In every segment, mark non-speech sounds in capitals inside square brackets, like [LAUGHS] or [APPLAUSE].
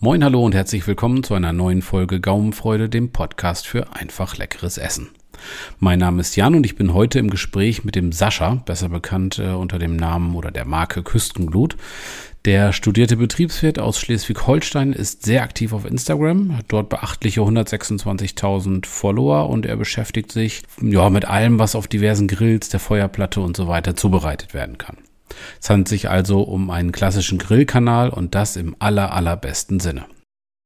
Moin, hallo und herzlich willkommen zu einer neuen Folge Gaumenfreude, dem Podcast für einfach leckeres Essen. Mein Name ist Jan und ich bin heute im Gespräch mit dem Sascha, besser bekannt äh, unter dem Namen oder der Marke Küstenglut. Der studierte Betriebswirt aus Schleswig-Holstein ist sehr aktiv auf Instagram, hat dort beachtliche 126.000 Follower und er beschäftigt sich ja mit allem, was auf diversen Grills, der Feuerplatte und so weiter zubereitet werden kann. Es handelt sich also um einen klassischen Grillkanal und das im aller, allerbesten Sinne.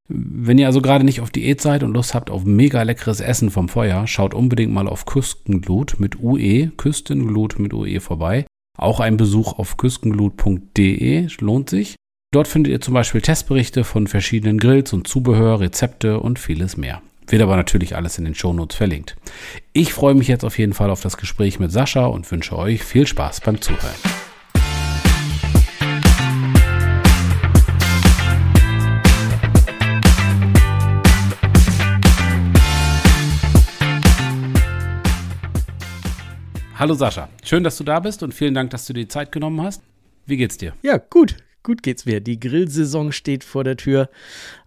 Wenn ihr also gerade nicht auf Diät seid und Lust habt auf mega leckeres Essen vom Feuer, schaut unbedingt mal auf Küstenglut mit UE, Küstenglut mit UE vorbei. Auch ein Besuch auf küstenglut.de lohnt sich. Dort findet ihr zum Beispiel Testberichte von verschiedenen Grills und Zubehör, Rezepte und vieles mehr. Wird aber natürlich alles in den Shownotes verlinkt. Ich freue mich jetzt auf jeden Fall auf das Gespräch mit Sascha und wünsche euch viel Spaß beim Zuhören. Hallo Sascha, schön, dass du da bist und vielen Dank, dass du dir die Zeit genommen hast. Wie geht's dir? Ja, gut. Gut geht's mir. Die Grillsaison steht vor der Tür,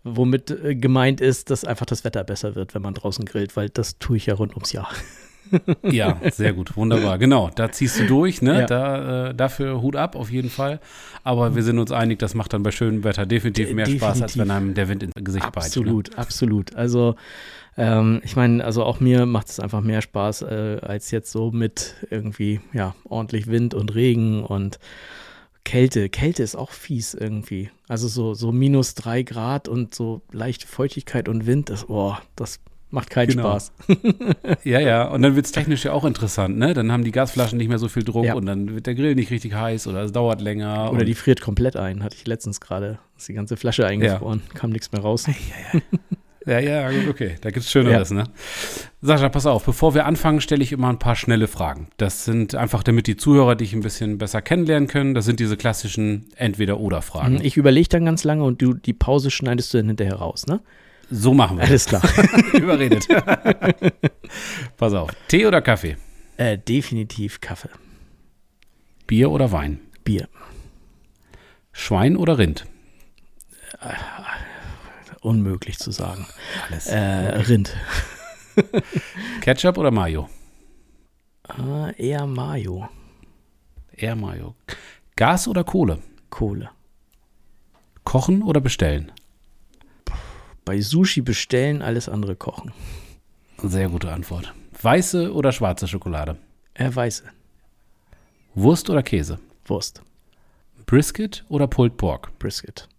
womit äh, gemeint ist, dass einfach das Wetter besser wird, wenn man draußen grillt, weil das tue ich ja rund ums Jahr. [LAUGHS] ja, sehr gut, wunderbar. Genau, da ziehst du durch, ne? Ja. Da, äh, dafür Hut ab, auf jeden Fall. Aber wir sind uns einig, das macht dann bei schönem Wetter definitiv mehr definitiv. Spaß, als wenn einem der Wind ins Gesicht absolut, beißt. Absolut, ne? absolut. Also ähm, ich meine, also auch mir macht es einfach mehr Spaß, äh, als jetzt so mit irgendwie, ja, ordentlich Wind und Regen und Kälte. Kälte ist auch fies irgendwie. Also so, so minus drei Grad und so leichte Feuchtigkeit und Wind, das, boah, das macht keinen genau. Spaß. [LAUGHS] ja, ja, und dann wird es technisch ja auch interessant, ne? Dann haben die Gasflaschen nicht mehr so viel Druck ja. und dann wird der Grill nicht richtig heiß oder es dauert länger. Oder die friert komplett ein, hatte ich letztens gerade. Ist die ganze Flasche eingefroren, ja. kam nichts mehr raus. [LAUGHS] Ja, ja, ja. Ja, ja, okay, da gibt es Schöneres, ne? Sascha, pass auf, bevor wir anfangen, stelle ich immer ein paar schnelle Fragen. Das sind einfach, damit die Zuhörer dich ein bisschen besser kennenlernen können. Das sind diese klassischen Entweder-Oder-Fragen. Ich überlege dann ganz lange und du die Pause schneidest du dann hinterher raus, ne? So machen wir. Alles klar. [LAUGHS] Überredet. [LAUGHS] pass auf, Tee oder Kaffee? Äh, definitiv Kaffee. Bier oder Wein? Bier. Schwein oder Rind? Äh, unmöglich zu sagen. Alles. Äh, Rind. [LAUGHS] Ketchup oder Mayo? Uh, eher Mayo. Eher Mayo. Gas oder Kohle? Kohle. Kochen oder bestellen? Bei Sushi bestellen, alles andere kochen. Sehr gute Antwort. Weiße oder schwarze Schokolade? Äh, weiße. Wurst oder Käse? Wurst. Brisket oder Pulled Pork? Brisket.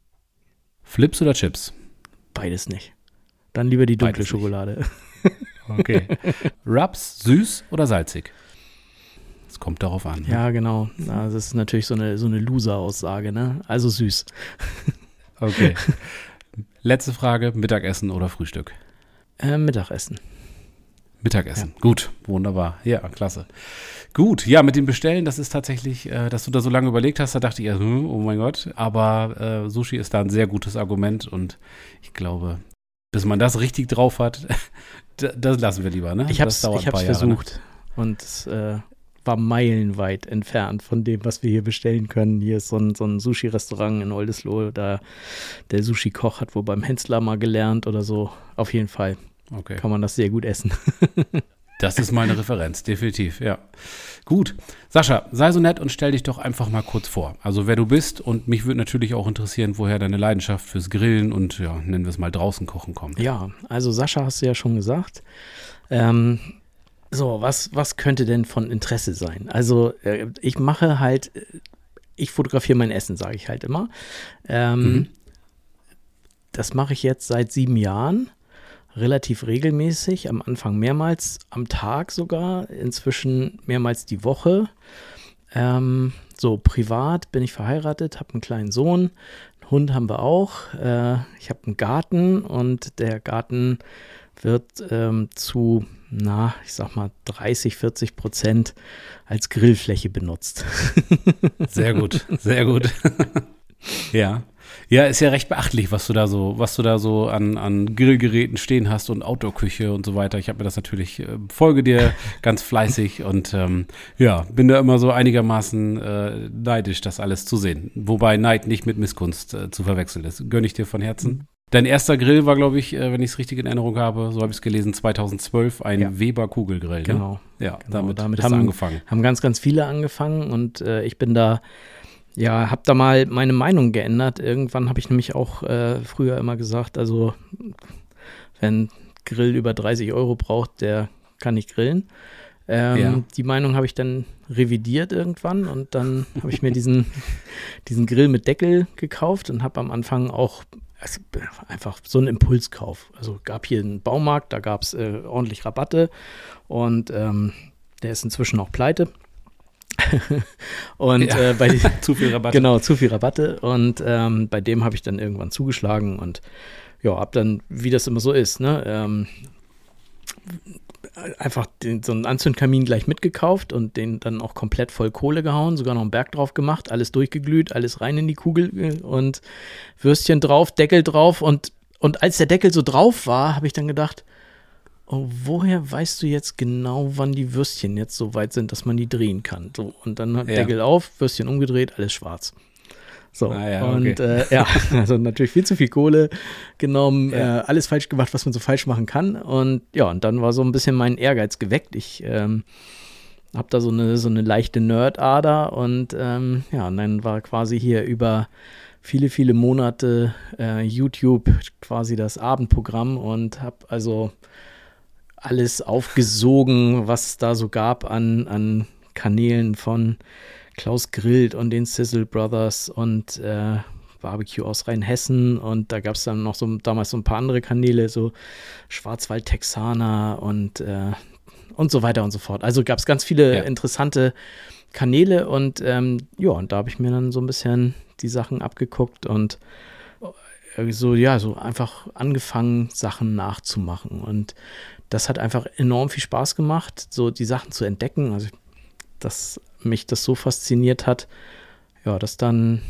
Flips oder Chips? Beides nicht. Dann lieber die dunkle Beides Schokolade. [LAUGHS] Okay. Rubs, süß oder salzig? Es kommt darauf an. Ne? Ja, genau. Das ist natürlich so eine, so eine Loser-Aussage, ne? Also süß. Okay. [LAUGHS] Letzte Frage: Mittagessen oder Frühstück? Äh, Mittagessen. Mittagessen. Ja. Gut, wunderbar. Ja, klasse. Gut, ja, mit dem Bestellen, das ist tatsächlich, äh, dass du da so lange überlegt hast, da dachte ich, hm, oh mein Gott. Aber äh, Sushi ist da ein sehr gutes Argument und ich glaube, bis man das richtig drauf hat, [LAUGHS] das lassen wir lieber, ne? Ich hab's, ich hab's versucht ne? und äh, war meilenweit entfernt von dem, was wir hier bestellen können. Hier ist so ein, so ein Sushi-Restaurant in Oldesloe, da der Sushi-Koch hat wohl beim Hensler mal gelernt oder so. Auf jeden Fall. Okay. Kann man das sehr gut essen. [LAUGHS] das ist meine Referenz, definitiv, ja. Gut. Sascha, sei so nett und stell dich doch einfach mal kurz vor. Also wer du bist und mich würde natürlich auch interessieren, woher deine Leidenschaft fürs Grillen und ja, nennen wir es mal draußen kochen kommt. Ja, also Sascha hast du ja schon gesagt. Ähm, so, was, was könnte denn von Interesse sein? Also äh, ich mache halt, ich fotografiere mein Essen, sage ich halt immer. Ähm, mhm. Das mache ich jetzt seit sieben Jahren relativ regelmäßig, am Anfang mehrmals am Tag sogar, inzwischen mehrmals die Woche. Ähm, so, privat bin ich verheiratet, habe einen kleinen Sohn, einen Hund haben wir auch. Äh, ich habe einen Garten und der Garten wird ähm, zu, na, ich sag mal, 30, 40 Prozent als Grillfläche benutzt. [LAUGHS] Sehr gut, sehr gut. [LAUGHS] ja. Ja, ist ja recht beachtlich, was du da so, was du da so an, an Grillgeräten stehen hast und Outdoor-Küche und so weiter. Ich habe mir das natürlich, äh, folge dir [LAUGHS] ganz fleißig und ähm, ja, bin da immer so einigermaßen äh, neidisch, das alles zu sehen. Wobei Neid nicht mit Misskunst äh, zu verwechseln ist. Gönne ich dir von Herzen. Dein erster Grill war, glaube ich, äh, wenn ich es richtig in Erinnerung habe, so habe ich es gelesen, 2012, ein Ja. Weber Kugelgrill. Ne? Genau. Ja, Genau, damit, damit haben- angefangen. Haben ganz, ganz viele angefangen und äh, ich bin da, ja, habe da mal meine Meinung geändert. Irgendwann habe ich nämlich auch äh, früher immer gesagt, also wenn Grill über 30 Euro braucht, der kann nicht grillen. Ähm, Ja. Die Meinung habe ich dann revidiert irgendwann und dann habe ich mir diesen, [LAUGHS] diesen Grill mit Deckel gekauft und habe am Anfang auch also einfach so einen Impulskauf. Also gab hier einen Baumarkt, da gab es äh, ordentlich Rabatte und ähm, der ist inzwischen auch pleite. [LAUGHS] und Ja. äh, bei [LAUGHS] Zu viel Rabatt. Genau, zu viel Rabatte. Und ähm, bei dem habe ich dann irgendwann zugeschlagen und ja, hab dann, wie das immer so ist, ne, ähm, einfach den, so einen Anzündkamin gleich mitgekauft und den dann auch komplett voll Kohle gehauen, sogar noch einen Berg drauf gemacht, alles durchgeglüht, alles rein in die Kugel und Würstchen drauf, Deckel drauf und, und als der Deckel so drauf war, habe ich dann gedacht, oh, woher weißt du jetzt genau, wann die Würstchen jetzt so weit sind, dass man die drehen kann? So, und dann hat Ja. Deckel auf, Würstchen umgedreht, alles schwarz. So, Ah ja, und okay. äh, ja, [LAUGHS] also natürlich viel zu viel Kohle genommen, Ja. äh, alles falsch gemacht, was man so falsch machen kann. Und ja, und dann war so ein bisschen mein Ehrgeiz geweckt. Ich ähm, habe da so eine, so eine leichte Nerdader und ähm, ja, und dann war quasi hier über viele, viele Monate äh, YouTube quasi das Abendprogramm und habe also alles aufgesogen, was es da so gab an, an Kanälen von Klaus Grillt und den Sizzle Brothers und äh, Barbecue aus Rheinhessen und da gab es dann noch so damals so ein paar andere Kanäle, so Schwarzwald Texaner und äh, und so weiter und so fort. Also gab es ganz viele Ja. interessante Kanäle und ähm, ja, und da habe ich mir dann so ein bisschen die Sachen abgeguckt und äh, so, ja, so einfach angefangen, Sachen nachzumachen. Und das hat einfach enorm viel Spaß gemacht, so die Sachen zu entdecken. Also, dass mich das so fasziniert hat, ja, dass dann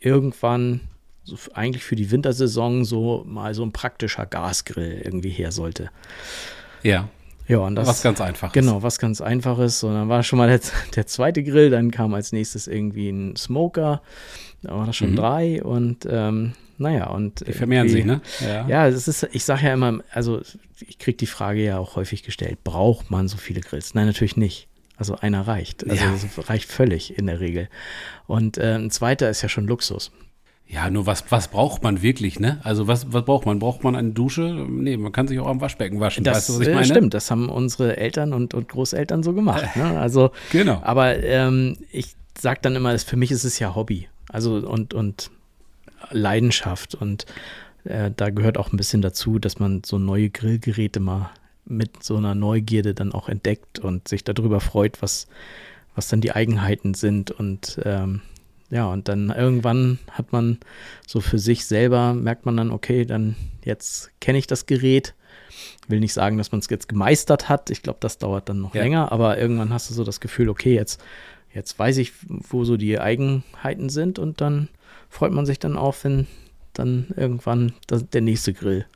irgendwann so eigentlich für die Wintersaison so mal so ein praktischer Gasgrill irgendwie her sollte. Ja, Ja, und das was ganz einfaches. Genau, was ganz einfaches. Und dann war schon mal der, [LAUGHS] der zweite Grill, dann kam als nächstes irgendwie ein Smoker. Da war das schon Mhm. drei und ähm, naja, und Die vermehren sich, ne? Ja. Ja, es ist, ich sage ja immer, also ich kriege die Frage ja auch häufig gestellt, braucht man so viele Grills? Nein, natürlich nicht. Also einer reicht. Also Ja. reicht völlig in der Regel. Und äh, ein zweiter ist ja schon Luxus. Ja, nur was, was braucht man wirklich, ne? Also was, was braucht man? Braucht man eine Dusche? Nee, man kann sich auch am Waschbecken waschen. Das weißt du, was ich äh, stimmt, das haben unsere Eltern und, und Großeltern so gemacht. Ne? [LAUGHS] Also Genau. Aber ähm, ich sage dann immer, für mich ist es ja Hobby. Also und, und Leidenschaft. Und äh, da gehört auch ein bisschen dazu, dass man so neue Grillgeräte mal mit so einer Neugierde dann auch entdeckt und sich darüber freut, was, was dann die Eigenheiten sind. Und ähm, ja, und dann irgendwann hat man so für sich selber, merkt man dann, okay, dann jetzt kenne ich das Gerät. Will nicht sagen, dass man es jetzt gemeistert hat. Ich glaube, das dauert dann noch Ja. länger, aber irgendwann hast du so das Gefühl, okay, jetzt, jetzt weiß ich, wo so die Eigenheiten sind und dann freut man sich dann auch, wenn dann irgendwann das, der nächste Grill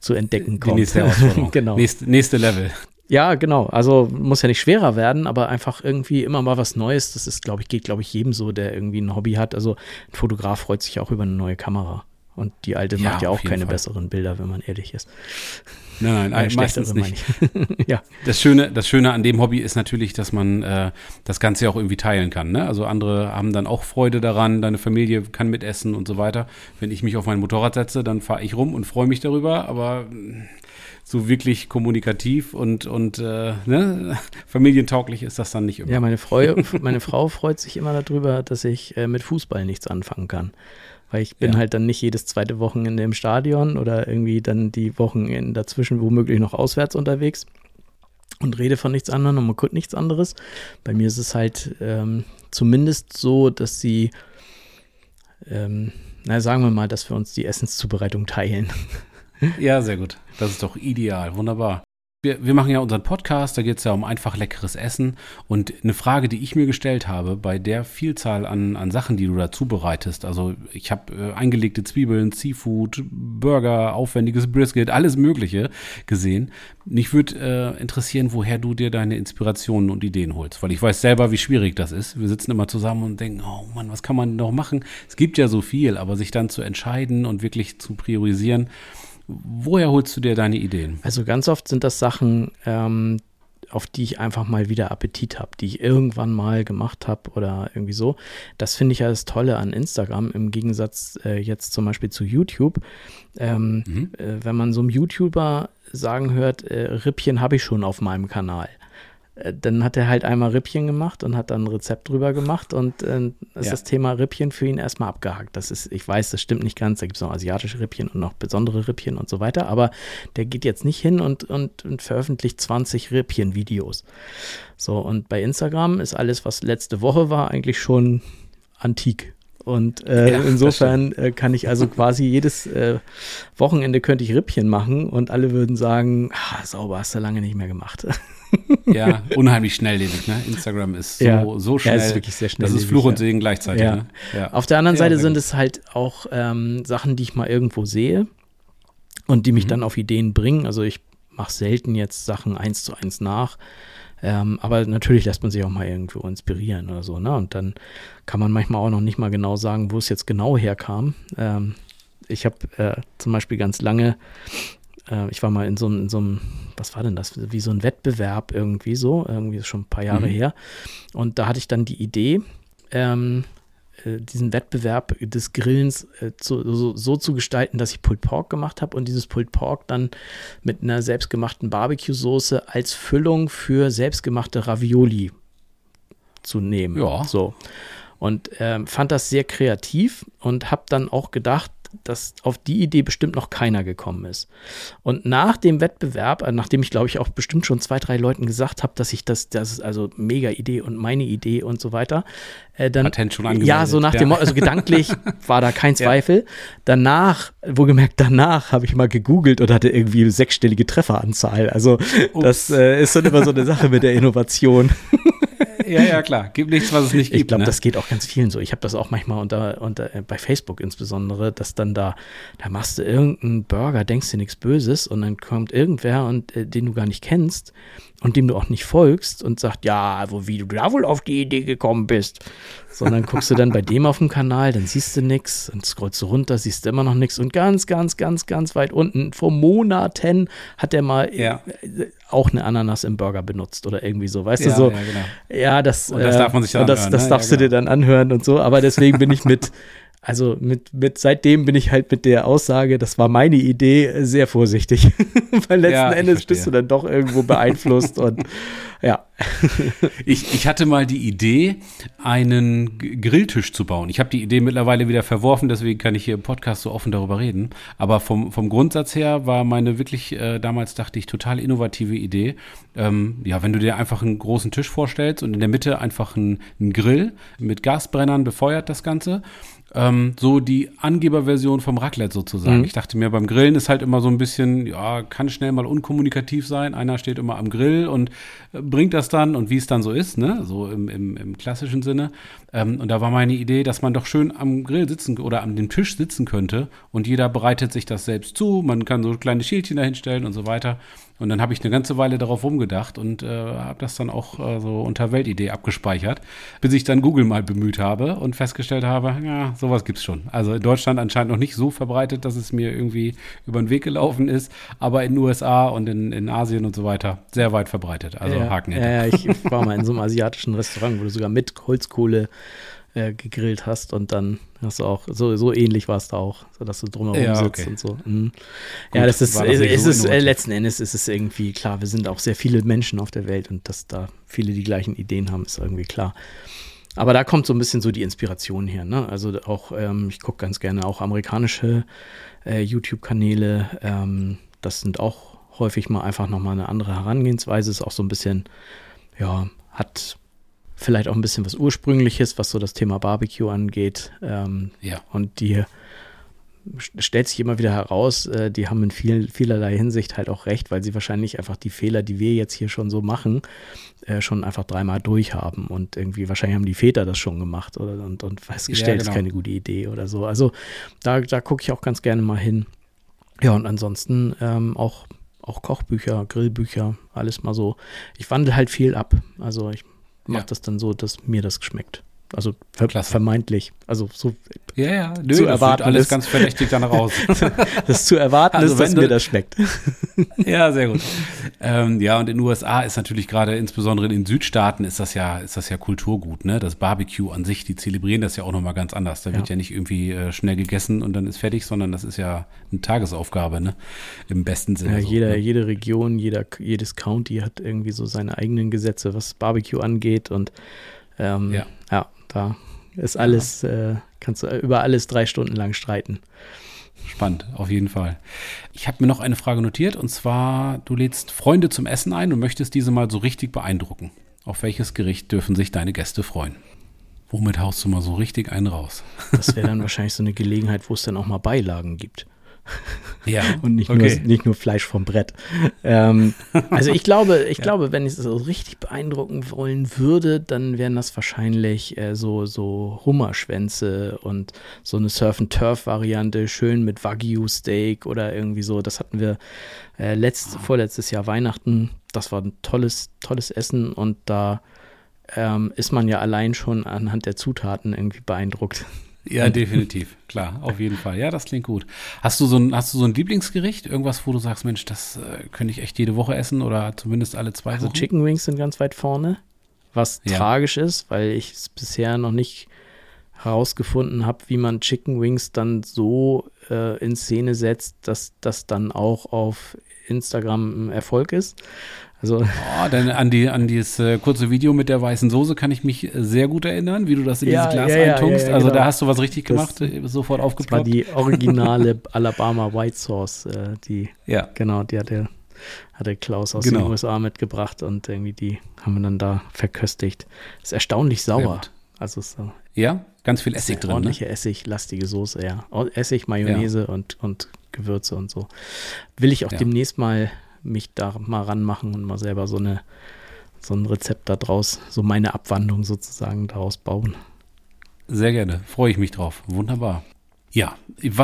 zu entdecken Die kommt. nächste [LAUGHS] Herausforderung. genau. Nächste, nächste Level. Ja, genau. Also muss ja nicht schwerer werden, aber einfach irgendwie immer mal was Neues. Das ist, glaube ich, geht, glaube ich, jedem so, der irgendwie ein Hobby hat. Also ein Fotograf freut sich auch über eine neue Kamera. Und die alte Ja, macht ja auch keine Fall. besseren Bilder, wenn man ehrlich ist. Nein, nein, Äh, meistens nicht. [LAUGHS] ja. Das Schöne, das Schöne an dem Hobby ist natürlich, dass man äh, das Ganze ja auch irgendwie teilen kann. Ne? Also andere haben dann auch Freude daran, deine Familie kann mitessen und so weiter. Wenn ich mich auf mein Motorrad setze, dann fahre ich rum und freue mich darüber, aber mh, so wirklich kommunikativ und, und äh, ne? [LAUGHS] familientauglich ist das dann nicht immer. Ja, meine, Freu meine Frau freut sich immer darüber, dass ich äh, mit Fußball nichts anfangen kann. Weil ich bin Ja. halt dann nicht jedes zweite Wochenende im Stadion oder irgendwie dann die Wochen dazwischen womöglich noch auswärts unterwegs und rede von nichts anderem und man guckt nichts anderes. Bei mir ist es halt ähm, zumindest so, dass sie, ähm, na sagen wir mal, dass wir uns die Essenszubereitung teilen. Ja, sehr gut. Das ist doch ideal. Wunderbar. Wir, wir machen ja unseren Podcast, da geht es ja um einfach leckeres Essen. Und eine Frage, die ich mir gestellt habe, bei der Vielzahl an, an Sachen, die du da zubereitest, also ich habe äh, eingelegte Zwiebeln, Seafood, Burger, aufwendiges Brisket, alles Mögliche gesehen. Mich würde äh, interessieren, woher du dir deine Inspirationen und Ideen holst, weil ich weiß selber, wie schwierig das ist. Wir sitzen immer zusammen und denken, oh Mann, was kann man noch machen? Es gibt ja so viel, aber sich dann zu entscheiden und wirklich zu priorisieren, Woher holst du dir deine Ideen? Also ganz oft sind das Sachen, ähm, auf die ich einfach mal wieder Appetit habe, die ich irgendwann mal gemacht habe oder irgendwie so. Das finde ich ja das Tolle an Instagram im Gegensatz äh, jetzt zum Beispiel zu YouTube. Ähm, mhm. äh, wenn man so einem YouTuber sagen hört, äh, Rippchen habe ich schon auf meinem Kanal. Äh, dann hat er halt einmal Rippchen gemacht und hat dann ein Rezept drüber gemacht und äh, ist ja. das Thema Rippchen für ihn erstmal abgehakt. Das ist, ich weiß, das stimmt nicht ganz, da gibt es noch asiatische Rippchen und noch besondere Rippchen und so weiter, aber der geht jetzt nicht hin und, und, und veröffentlicht 20 Rippchen-Videos. So, und bei Instagram ist alles, was letzte Woche war, eigentlich schon antik. Und äh, ja, insofern äh, kann ich also [LAUGHS] quasi jedes äh, Wochenende könnte ich Rippchen machen und alle würden sagen, ah, sauber hast du lange nicht mehr gemacht. [LAUGHS] [LAUGHS] ja, unheimlich schnelllebig. Ne? Instagram ist so, ja. so schnell. Ja, ist wirklich sehr schnell. Das ist Fluch und Segen gleichzeitig. Ja. Ne? ja. Auf der anderen Seite sind es halt auch ähm, Sachen, die ich mal irgendwo sehe und die mich mhm. dann auf Ideen bringen. Also ich mache selten jetzt Sachen eins zu eins nach. Ähm, aber natürlich lässt man sich auch mal irgendwo inspirieren oder so. Ne? Und dann kann man manchmal auch noch nicht mal genau sagen, wo es jetzt genau herkam. Ähm, ich habe äh, zum Beispiel ganz lange äh, ich war mal in so, in so einem, was war denn das, wie so ein Wettbewerb irgendwie so, irgendwie schon ein paar Jahre mhm. her. Und da hatte ich dann die Idee, ähm, äh, diesen Wettbewerb des Grillens äh, zu, so, so, zu gestalten, dass ich Pulled Pork gemacht habe und dieses Pulled Pork dann mit einer selbstgemachten Barbecue-Soße als Füllung für selbstgemachte Ravioli zu nehmen. Ja. So. Und ähm, fand das sehr kreativ und habe dann auch gedacht, dass auf die Idee bestimmt noch keiner gekommen ist. Und nach dem Wettbewerb, äh, nachdem ich glaube ich auch bestimmt schon zwei, drei Leuten gesagt habe, dass ich das, das ist also mega Idee und meine Idee und so weiter, äh, dann Patent schon angemeldet. ja so nach dem, also gedanklich [LAUGHS] war da kein Zweifel. Ja. Danach, wohlgemerkt danach, habe ich mal gegoogelt und hatte irgendwie sechsstellige Trefferanzahl. Also Ups. das äh, ist dann immer so eine Sache mit der Innovation. [LAUGHS] ja, ja, klar. Gibt nichts, was es nicht gibt. Ich glaube, ne? das geht auch ganz vielen so. Ich habe das auch manchmal unter, unter, äh, bei Facebook insbesondere, dass dann da, da machst du irgendeinen Burger, denkst dir nichts Böses und dann kommt irgendwer und äh, den du gar nicht kennst und dem du auch nicht folgst und sagt, ja, wo, wie du da wohl auf die Idee gekommen bist. Sondern guckst du dann bei dem auf dem Kanal, dann siehst du nichts, dann scrollst du runter, siehst du immer noch nichts und ganz, ganz, ganz, ganz weit unten, vor Monaten hat er mal ja. Äh, auch eine Ananas im Burger benutzt oder irgendwie so, weißt ja, du so. Ja, genau. ja, das, und das darf man sich dann das, anhören, das ne? darfst ja, du dir genau. dann anhören und so, aber deswegen bin ich mit [LAUGHS] also mit, mit seitdem bin ich halt mit der Aussage, das war meine Idee, sehr vorsichtig. [LAUGHS] Weil letzten ja, Endes bist du dann doch irgendwo beeinflusst und [LAUGHS] ja. ich, ich hatte mal die Idee, einen Grilltisch zu bauen. Ich habe die Idee mittlerweile wieder verworfen, deswegen kann ich hier im Podcast so offen darüber reden. Aber vom, vom Grundsatz her war meine wirklich, äh, damals dachte ich, total innovative Idee. Ähm, ja, wenn du dir einfach einen großen Tisch vorstellst und in der Mitte einfach einen, einen Grill mit Gasbrennern befeuert das Ganze ähm, so die Angeberversion vom Raclette sozusagen. Mhm. Ich dachte mir, beim Grillen ist halt immer so ein bisschen, ja, kann schnell mal unkommunikativ sein. Einer steht immer am Grill und äh, bringt das dann und wie es dann so ist, ne, so im, im, im klassischen Sinne. Ähm, und da war meine Idee, dass man doch schön am Grill sitzen oder an dem Tisch sitzen könnte und jeder bereitet sich das selbst zu. Man kann so kleine Schälchen dahinstellen und so weiter. Und dann habe ich eine ganze Weile darauf rumgedacht und äh, habe das dann auch äh, so unter Weltidee abgespeichert, bis ich dann Google mal bemüht habe und festgestellt habe, ja, sowas gibt's schon. Also in Deutschland anscheinend noch nicht so verbreitet, dass es mir irgendwie über den Weg gelaufen ist, aber in den USA und in, in Asien und so weiter sehr weit verbreitet. Also ja, Haken hinter. Ja, ich war mal in so einem asiatischen Restaurant, wo du sogar mit Holzkohle äh, gegrillt hast und dann hast du auch, so, so ähnlich war es da auch, so dass du drumherum ja, sitzt okay. und so. Mhm. ja, das ist, das es so ist, äh, letzten Endes ist es irgendwie klar, wir sind auch sehr viele Menschen auf der Welt und dass da viele die gleichen Ideen haben, ist irgendwie klar. Aber da kommt so ein bisschen so die Inspiration her. Ne? Also auch, ähm, ich gucke ganz gerne auch amerikanische äh, YouTube-Kanäle. Ähm, das sind auch häufig mal einfach nochmal eine andere Herangehensweise. Ist auch so ein bisschen, ja, hat vielleicht auch ein bisschen was Ursprüngliches, was so das Thema Barbecue angeht. Ähm, ja. Und die stellt sich immer wieder heraus, äh, die haben in viel, vielerlei Hinsicht halt auch recht, weil sie wahrscheinlich einfach die Fehler, die wir jetzt hier schon so machen, äh, schon einfach dreimal durchhaben und irgendwie wahrscheinlich haben die Väter das schon gemacht oder und, und festgestellt, ja, genau. ist keine gute Idee oder so. Also da, da gucke ich auch ganz gerne mal hin. Ja, und ansonsten ähm, auch, auch Kochbücher, Grillbücher, alles mal so. Ich wandle halt viel ab. Also ich mache ja. das dann so, dass mir das geschmeckt. Also ver Klasse. vermeintlich. Also so ja, ja. Nö, zu erwarten alles ist, ganz verdächtig dann raus. [LAUGHS] das zu erwarten also, ist, dass mir das schmeckt. [LAUGHS] ja, sehr gut. Ähm, ja, und in den USA ist natürlich gerade, insbesondere in den Südstaaten, ist das ja, ist das ja Kulturgut, ne? Das Barbecue an sich, die zelebrieren das ja auch nochmal ganz anders. Da wird ja, ja nicht irgendwie äh, schnell gegessen und dann ist fertig, sondern das ist ja eine Tagesaufgabe, ne? Im besten Sinne. Ja, so, jeder, ne? jede Region, jeder, jedes County hat irgendwie so seine eigenen Gesetze, was Barbecue angeht und ähm, ja. ja da ist alles, ja. äh, kannst du über alles drei Stunden lang streiten. Spannend, auf jeden Fall. Ich habe mir noch eine Frage notiert und zwar, du lädst Freunde zum Essen ein und möchtest diese mal so richtig beeindrucken. Auf welches Gericht dürfen sich deine Gäste freuen? Womit haust du mal so richtig einen raus? Das wäre dann [LAUGHS] wahrscheinlich so eine Gelegenheit, wo es dann auch mal Beilagen gibt. Ja. [LAUGHS] Und nicht, okay. nur, nicht nur Fleisch vom Brett. Ähm, also ich glaube, ich [LAUGHS] ja. glaube, wenn ich es so richtig beeindrucken wollen würde, dann wären das wahrscheinlich äh, so, so Hummerschwänze und so eine Surf-and-Turf-Variante, schön mit Wagyu-Steak oder irgendwie so. Das hatten wir äh, letzt, oh. vorletztes Jahr Weihnachten. Das war ein tolles, tolles Essen und da ähm, ist man ja allein schon anhand der Zutaten irgendwie beeindruckt. Ja, definitiv. Klar, auf jeden Fall. Ja, das klingt gut. Hast du so ein, hast du so ein Lieblingsgericht? Irgendwas, wo du sagst, Mensch, das äh, könnte ich echt jede Woche essen oder zumindest alle zwei also Wochen? Chicken Wings sind ganz weit vorne, was ja. tragisch ist, weil ich es bisher noch nicht herausgefunden habe, wie man Chicken Wings dann so äh, in Szene setzt, dass das dann auch auf Instagram ein Erfolg ist. Also oh, denn an, die, an dieses äh, kurze Video mit der weißen Soße kann ich mich sehr gut erinnern, wie du das in ja, dieses Glas ja, eintunkst. Ja, also genau. da hast du was richtig gemacht, das, äh, sofort aufgeploppt. Das war die originale [LAUGHS] Alabama White Sauce, äh, die, ja. genau, die hatte, hatte Klaus aus genau. den USA mitgebracht und irgendwie die haben wir dann da verköstigt. Ist erstaunlich sauer. Also so. Ja, ganz viel Essig drin. Ne? Ordentliche ne? Essig, lastige Soße, ja. Essig, Mayonnaise und, und Gewürze und so. Will ich auch demnächst mal mich da mal ranmachen und mal selber so eine so ein Rezept da draus, so meine Abwandlung sozusagen daraus bauen. Sehr gerne, freue ich mich drauf. Wunderbar. Ja,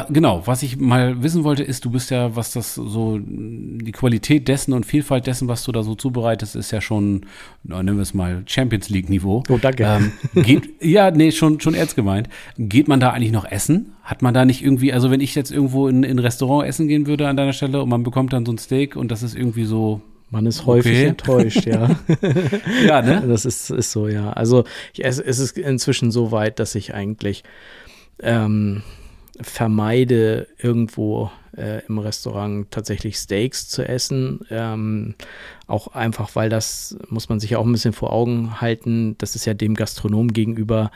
genau. Was ich mal wissen wollte, ist, du bist ja, was das so, die Qualität dessen und Vielfalt dessen, was du da so zubereitest, ist ja schon, nennen wir es mal, Champions League-Niveau. Oh, danke. Ähm, geht, [LAUGHS] ja, nee, schon, schon ernst gemeint. Geht man da eigentlich noch essen? Hat man da nicht irgendwie, also wenn ich jetzt irgendwo in, in ein Restaurant essen gehen würde an deiner Stelle und man bekommt dann so ein Steak und das ist irgendwie so, man ist häufig okay. enttäuscht, ja. [LAUGHS] ja, ne? [LAUGHS] Das ist, ist so, ja. Also es, es ist inzwischen so weit, dass ich eigentlich ähm, vermeide, irgendwo äh, im Restaurant tatsächlich Steaks zu essen. Ähm, auch einfach, weil das, muss man sich ja auch ein bisschen vor Augen halten, das ist ja dem Gastronom gegenüber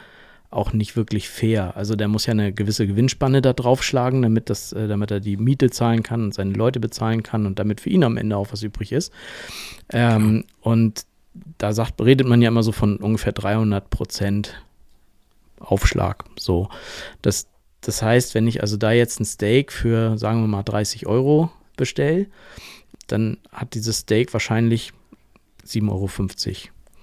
auch nicht wirklich fair. Also der muss ja eine gewisse Gewinnspanne da draufschlagen, damit, das, äh, damit er die Miete zahlen kann und seine Leute bezahlen kann und damit für ihn am Ende auch was übrig ist. Ähm, und da sagt, redet man ja immer so von ungefähr 300 Prozent Aufschlag. So, das, das heißt, wenn ich also da jetzt ein Steak für, sagen wir mal, 30 Euro bestelle, dann hat dieses Steak wahrscheinlich 7,50 Euro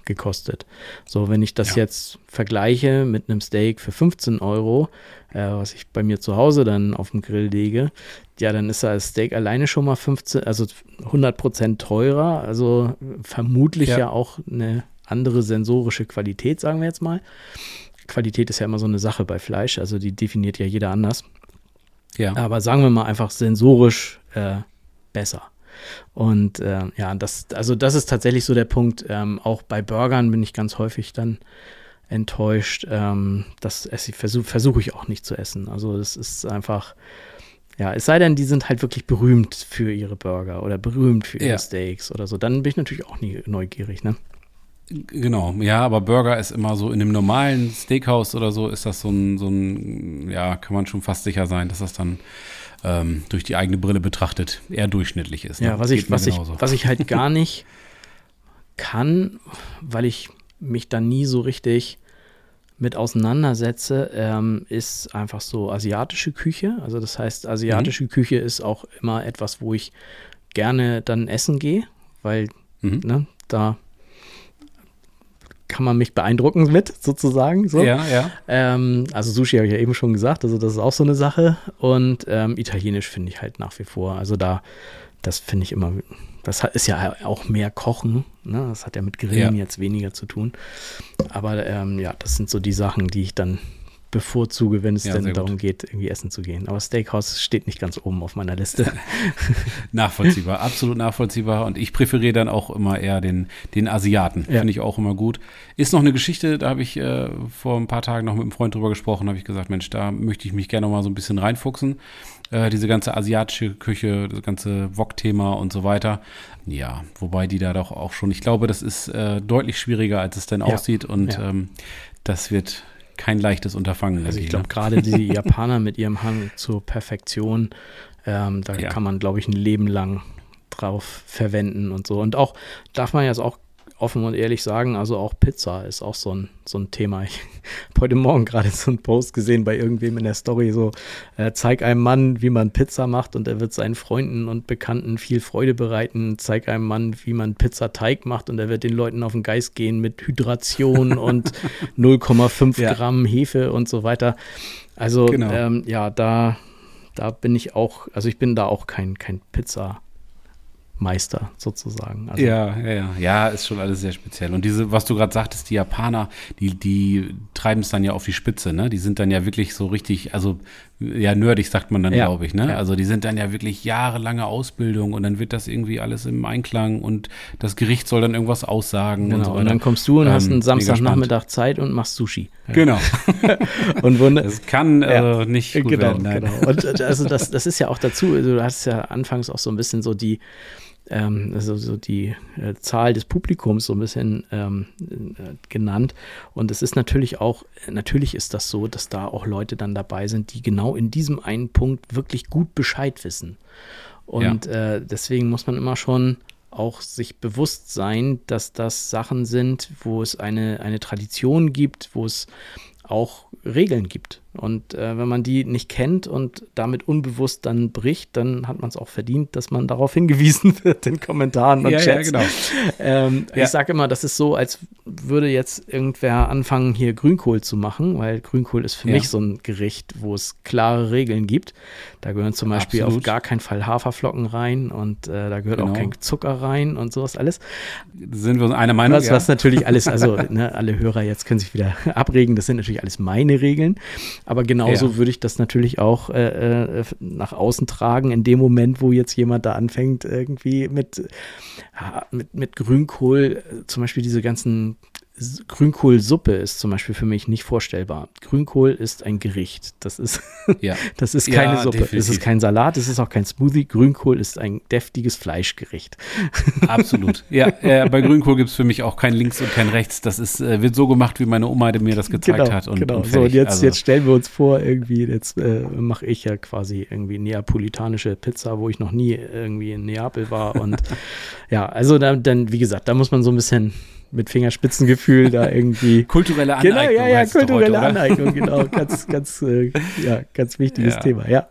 gekostet. So, wenn ich das ja. jetzt vergleiche mit einem Steak für 15 Euro, äh, was ich bei mir zu Hause dann auf dem Grill lege, ja, dann ist das Steak alleine schon mal 15, also 100 Prozent teurer, also vermutlich ja. ja auch eine andere sensorische Qualität, sagen wir jetzt mal. Qualität ist ja immer so eine Sache bei Fleisch, also die definiert ja jeder anders. Ja. Aber sagen wir mal einfach sensorisch äh, besser. Und äh, ja, das, also das ist tatsächlich so der Punkt. Ähm, auch bei Burgern bin ich ganz häufig dann enttäuscht. Ähm, das versuche versuch ich auch nicht zu essen. Also das ist einfach, ja, es sei denn, die sind halt wirklich berühmt für ihre Burger oder berühmt für ihre ja. Steaks oder so. Dann bin ich natürlich auch nie neugierig, ne? Genau, ja, aber Burger ist immer so in einem normalen Steakhouse oder so, ist das so ein, so ein, ja, kann man schon fast sicher sein, dass das dann ähm, durch die eigene Brille betrachtet eher durchschnittlich ist. Ne? Ja, was ich, was, ich, was ich halt [LAUGHS] gar nicht kann, weil ich mich da nie so richtig mit auseinandersetze, ähm, ist einfach so asiatische Küche. Also das heißt, asiatische mhm. Küche ist auch immer etwas, wo ich gerne dann essen gehe, weil mhm. ne, da kann man mich beeindrucken mit, sozusagen. So. Ja, ja. Ähm, also Sushi habe ich ja eben schon gesagt, also das ist auch so eine Sache. Und ähm, Italienisch finde ich halt nach wie vor. Also da, das finde ich immer, das ist ja auch mehr Kochen. Ne? Das hat ja mit Grillen ja. jetzt weniger zu tun. Aber ähm, ja, das sind so die Sachen, die ich dann bevorzuge, wenn es ja, denn darum gut. geht, irgendwie essen zu gehen. Aber Steakhouse steht nicht ganz oben auf meiner Liste. [LAUGHS] nachvollziehbar, absolut nachvollziehbar. Und ich präferiere dann auch immer eher den, den Asiaten. Ja. Finde ich auch immer gut. Ist noch eine Geschichte, da habe ich äh, vor ein paar Tagen noch mit einem Freund drüber gesprochen, habe ich gesagt, Mensch, da möchte ich mich gerne noch mal so ein bisschen reinfuchsen. Äh, diese ganze asiatische Küche, das ganze Wok-Thema und so weiter. Ja, wobei die da doch auch schon, ich glaube, das ist äh, deutlich schwieriger, als es denn ja. aussieht. Und ähm, das wird kein leichtes Unterfangen. Also ich glaube, ne? gerade die [LAUGHS] Japaner mit ihrem Hang zur Perfektion, ähm, da ja. kann man, glaube ich, ein Leben lang drauf verwenden und so. Und auch, darf man jetzt auch offen und ehrlich sagen, also auch Pizza ist auch so ein, so ein Thema. Ich habe heute Morgen gerade so einen Post gesehen bei irgendwem in der Story, so äh, zeig einem Mann, wie man Pizza macht und er wird seinen Freunden und Bekannten viel Freude bereiten. Zeig einem Mann, wie man Pizzateig macht und er wird den Leuten auf den Geist gehen mit Hydration [LAUGHS] und 0,5 ja. Gramm Hefe und so weiter. Also genau. ähm, ja, da, da bin ich auch, also ich bin da auch kein, kein Pizza. Meister sozusagen. Also ja, ja, ja. Ja, ist schon alles sehr speziell. Und diese, was du gerade sagtest, die Japaner, die, die treiben es dann ja auf die Spitze, ne? Die sind dann ja wirklich so richtig, also ja, nerdig sagt man dann, ja, glaube ich, ne? Ja. Also die sind dann ja wirklich jahrelange Ausbildung und dann wird das irgendwie alles im Einklang und das Gericht soll dann irgendwas aussagen genau. und so weiter. Und dann kommst du und ähm, hast einen Samstagnachmittag Zeit und machst Sushi. Genau. [LAUGHS] und wunder es kann äh, nicht gut genau, werden. Nein. Genau. Und äh, also das, das ist ja auch dazu, also du hast ja anfangs auch so ein bisschen so die ähm, also so die äh, Zahl des Publikums so ein bisschen ähm, äh, genannt. Und es ist natürlich auch, natürlich ist das so, dass da auch Leute dann dabei sind, die genau in diesem einen Punkt wirklich gut Bescheid wissen. Und ja. äh, deswegen muss man immer schon auch sich bewusst sein, dass das Sachen sind, wo es eine, eine Tradition gibt, wo es auch Regeln gibt. Und äh, wenn man die nicht kennt und damit unbewusst dann bricht, dann hat man es auch verdient, dass man darauf [LAUGHS] hingewiesen wird in Kommentaren und ja, Chats. Ja, genau. ähm, ja. Ich sage immer, das ist so, als würde jetzt irgendwer anfangen, hier Grünkohl zu machen, weil Grünkohl ist für ja. mich so ein Gericht, wo es klare Regeln gibt. Da gehören zum Beispiel Absolut. auf gar keinen Fall Haferflocken rein und äh, da gehört genau. auch kein Zucker rein und sowas alles. Sind wir uns einer Meinung? Was, was natürlich alles, also [LAUGHS] ne, alle Hörer jetzt können sich wieder [LAUGHS] abregen, das sind natürlich alles meine Regeln. Aber genauso ja. würde ich das natürlich auch äh, äh, nach außen tragen, in dem Moment, wo jetzt jemand da anfängt, irgendwie mit, mit, mit Grünkohl, äh, zum Beispiel diese ganzen Grünkohlsuppe ist zum Beispiel für mich nicht vorstellbar. Grünkohl ist ein Gericht. Das ist, [LAUGHS] ja. das ist keine ja, Suppe. Definitiv. Das ist kein Salat. Das ist auch kein Smoothie. Grünkohl ist ein deftiges Fleischgericht. [LAUGHS] Absolut. Ja, äh, bei Grünkohl gibt es für mich auch kein Links und kein Rechts. Das ist, äh, wird so gemacht, wie meine Oma mir das gezeigt genau, hat. Und, genau. Und so, und jetzt, also. jetzt stellen wir uns vor, irgendwie, jetzt äh, mache ich ja quasi irgendwie neapolitanische Pizza, wo ich noch nie irgendwie in Neapel war. Und [LAUGHS] ja, also dann, dann, wie gesagt, da muss man so ein bisschen mit Fingerspitzengefühl da irgendwie. [LAUGHS] Kulturelle Aneignung. Genau, ja, ja, kulturelle heute, Aneignung, genau. [LAUGHS] Ganz, ganz, äh, ja, ganz wichtiges ja. Thema, ja.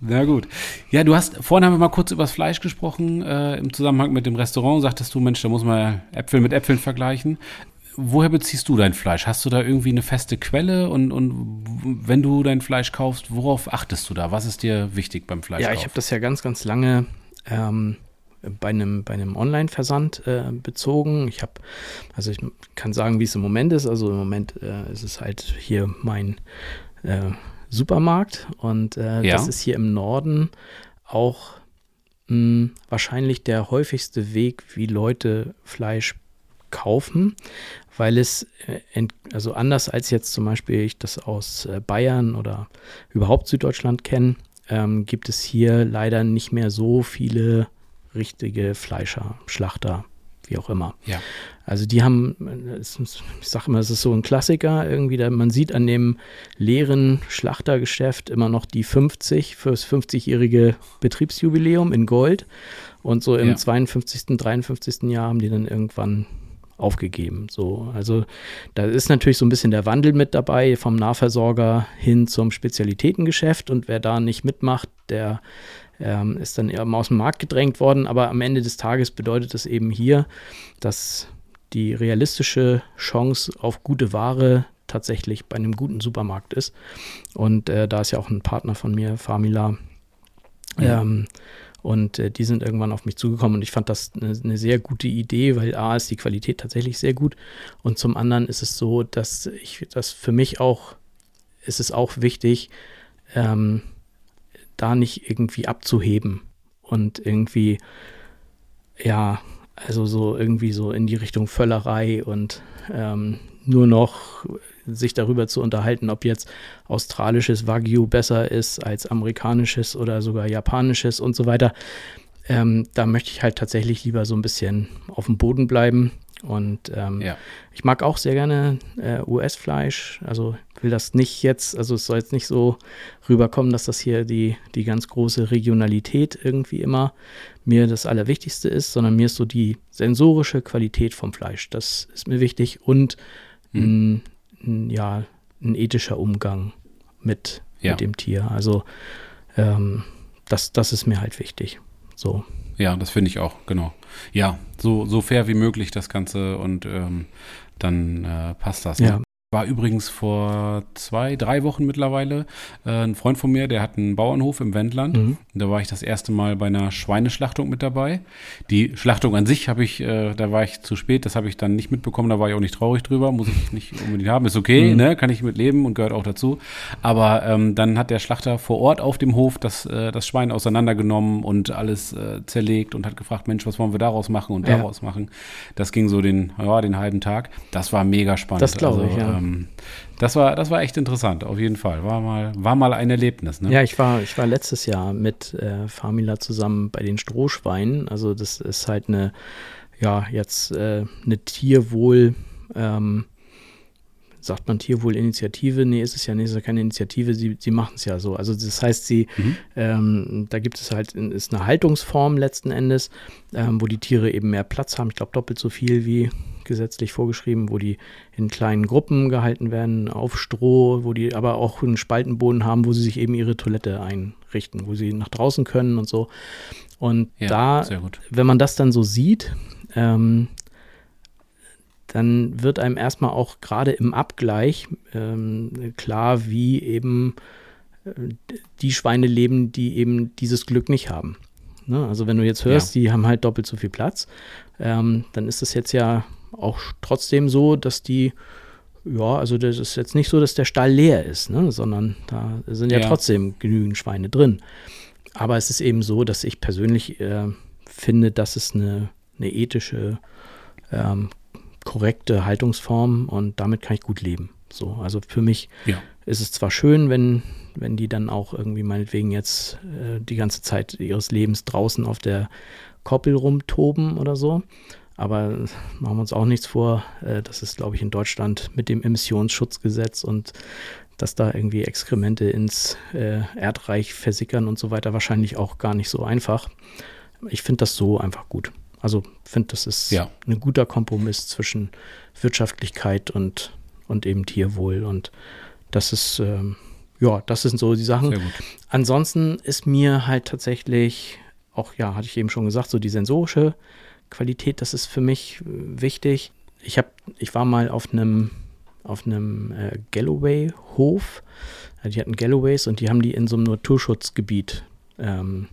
Na gut. Ja, du hast, vorhin haben wir mal kurz über das Fleisch gesprochen, äh, im Zusammenhang mit dem Restaurant. Sagtest du, Mensch, da muss man Äpfel mit Äpfeln vergleichen. Woher beziehst du dein Fleisch? Hast du da irgendwie eine feste Quelle? Und, und wenn du dein Fleisch kaufst, worauf achtest du da? Was ist dir wichtig beim Fleisch? Ja, ich habe das ja ganz, ganz lange ähm, bei einem, bei einem Online-Versand äh, bezogen. Ich habe, also ich kann sagen, wie es im Moment ist. Also im Moment äh, ist es halt hier mein äh, Supermarkt und äh, ja. das ist hier im Norden auch mh, hm, wahrscheinlich der häufigste Weg, wie Leute Fleisch kaufen, weil es, äh, also anders als jetzt zum Beispiel ich das aus äh, Bayern oder überhaupt Süddeutschland kenne, ähm, gibt es hier leider nicht mehr so viele richtige Fleischer, Schlachter, wie auch immer. Ja. Also die haben, ich sage immer, es ist so ein Klassiker, irgendwie, da, man sieht an dem leeren Schlachtergeschäft immer noch die 50 fürs 50-jährige Betriebsjubiläum in Gold. Und so im ja. 52., 53. Jahr haben die dann irgendwann aufgegeben. So, also da ist natürlich so ein bisschen der Wandel mit dabei vom Nahversorger hin zum Spezialitätengeschäft und wer da nicht mitmacht, der ähm, ist dann eher aus dem Markt gedrängt worden. Aber am Ende des Tages bedeutet das eben hier, dass die realistische Chance auf gute Ware tatsächlich bei einem guten Supermarkt ist. Und äh, da ist ja auch ein Partner von mir, Famila. Ja. Ähm, und äh, die sind irgendwann auf mich zugekommen und ich fand das eine, eine, sehr gute Idee, weil A ist die Qualität tatsächlich sehr gut und zum anderen ist es so, dass ich das für mich auch, ist es auch wichtig, ähm, da nicht irgendwie abzuheben und irgendwie, ja, also so irgendwie so in die Richtung Völlerei und ähm, nur noch sich darüber zu unterhalten, ob jetzt australisches Wagyu besser ist als amerikanisches oder sogar japanisches und so weiter. Ähm, da möchte ich halt tatsächlich lieber so ein bisschen auf dem Boden bleiben. Und ähm, ja. ich mag auch sehr gerne äh, US-Fleisch. Also will das nicht jetzt, also es soll jetzt nicht so rüberkommen, dass das hier die, die ganz große Regionalität irgendwie immer mir das Allerwichtigste ist, sondern mir ist so die sensorische Qualität vom Fleisch. Das ist mir wichtig und mhm ein, ja, ein ethischer Umgang mit, ja. mit dem Tier. Also ähm, das, das ist mir halt wichtig. So. Ja, das finde ich auch, genau. Ja, so, so fair wie möglich das Ganze und ähm, dann äh, passt das. Ne? Ja. War übrigens vor zwei, drei Wochen mittlerweile äh, ein Freund von mir, der hat einen Bauernhof im Wendland. Mhm. Da war ich das erste Mal bei einer Schweineschlachtung mit dabei. Die Schlachtung an sich habe ich, äh, da war ich zu spät, das habe ich dann nicht mitbekommen, da war ich auch nicht traurig drüber, muss ich nicht [LAUGHS] unbedingt haben. Ist okay, mhm. ne? kann ich mit leben und gehört auch dazu. Aber ähm, dann hat der Schlachter vor Ort auf dem Hof das, äh, das Schwein auseinandergenommen und alles äh, zerlegt und hat gefragt, Mensch, was wollen wir daraus machen und ja. daraus machen. Das ging so den, ja, den halben Tag. Das war mega spannend. Das glaube also, ich, ja. Ähm, das war, das war echt interessant, auf jeden Fall. War mal, war mal ein Erlebnis. Ne? Ja, ich war, ich war letztes Jahr mit äh, Famila zusammen bei den Strohschweinen. Also das ist halt eine, ja, jetzt äh, eine Tierwohl, ähm, sagt man Tierwohlinitiative? Nee, ist es ja nicht, ist ja keine Initiative, sie, sie machen es ja so. Also das heißt, sie, mhm. ähm, da gibt es halt, ist eine Haltungsform letzten Endes, ähm, wo die Tiere eben mehr Platz haben. Ich glaube doppelt so viel wie gesetzlich vorgeschrieben, wo die in kleinen Gruppen gehalten werden, auf Stroh, wo die aber auch einen Spaltenboden haben, wo sie sich eben ihre Toilette einrichten, wo sie nach draußen können und so. Und ja, da, wenn man das dann so sieht, ähm, dann wird einem erstmal auch gerade im Abgleich ähm, klar, wie eben äh, die Schweine leben, die eben dieses Glück nicht haben. Ne? Also wenn du jetzt hörst, ja. die haben halt doppelt so viel Platz, ähm, dann ist das jetzt ja auch trotzdem so, dass die, ja, also das ist jetzt nicht so, dass der Stall leer ist, ne? sondern da sind ja, ja. trotzdem genügend Schweine drin. Aber es ist eben so, dass ich persönlich äh, finde, dass es eine, eine ethische, ähm, korrekte Haltungsform und damit kann ich gut leben. So, also für mich ja. ist es zwar schön, wenn, wenn die dann auch irgendwie meinetwegen jetzt äh, die ganze Zeit ihres Lebens draußen auf der Koppel rumtoben oder so. Aber machen wir uns auch nichts vor. Äh, das ist, glaube ich, in Deutschland mit dem Emissionsschutzgesetz und dass da irgendwie Exkremente ins äh, Erdreich versickern und so weiter wahrscheinlich auch gar nicht so einfach. Ich finde das so einfach gut. Also finde, das ist ja. ein guter Kompromiss zwischen Wirtschaftlichkeit und, und eben Tierwohl. Und das ist, ähm, ja, das sind so die Sachen. Ansonsten ist mir halt tatsächlich, auch ja, hatte ich eben schon gesagt, so die sensorische Qualität, das ist für mich äh, wichtig. Ich habe, ich war mal auf einem auf einem äh, Galloway-Hof. Äh, die hatten Galloways und die haben die in so einem Naturschutzgebiet ähm,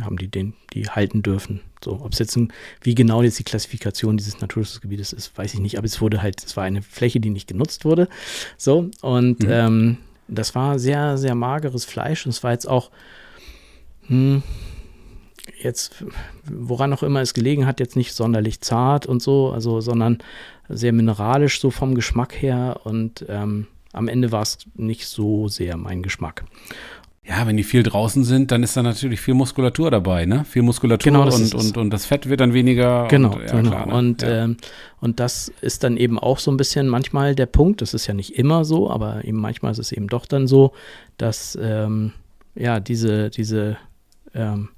haben die den, die halten dürfen. So, ob es jetzt ein, wie genau jetzt die Klassifikation dieses Naturschutzgebietes ist, weiß ich nicht, aber es wurde halt, es war eine Fläche, die nicht genutzt wurde. So, und mhm. ähm, das war sehr, sehr mageres Fleisch und es war jetzt auch, hm, jetzt, woran auch immer es gelegen hat, jetzt nicht sonderlich zart und so, also, sondern sehr mineralisch so vom Geschmack her und ähm, am Ende war es nicht so sehr mein Geschmack. Ja, wenn die viel draußen sind, dann ist da natürlich viel Muskulatur dabei, ne? Viel Muskulatur genau, und, und, und das Fett wird dann weniger. Genau, und, ja, genau. Klar, ne? und, ja. ähm, und das ist dann eben auch so ein bisschen manchmal der Punkt. Das ist ja nicht immer so, aber eben manchmal ist es eben doch dann so, dass ähm, ja diese, diese ähm,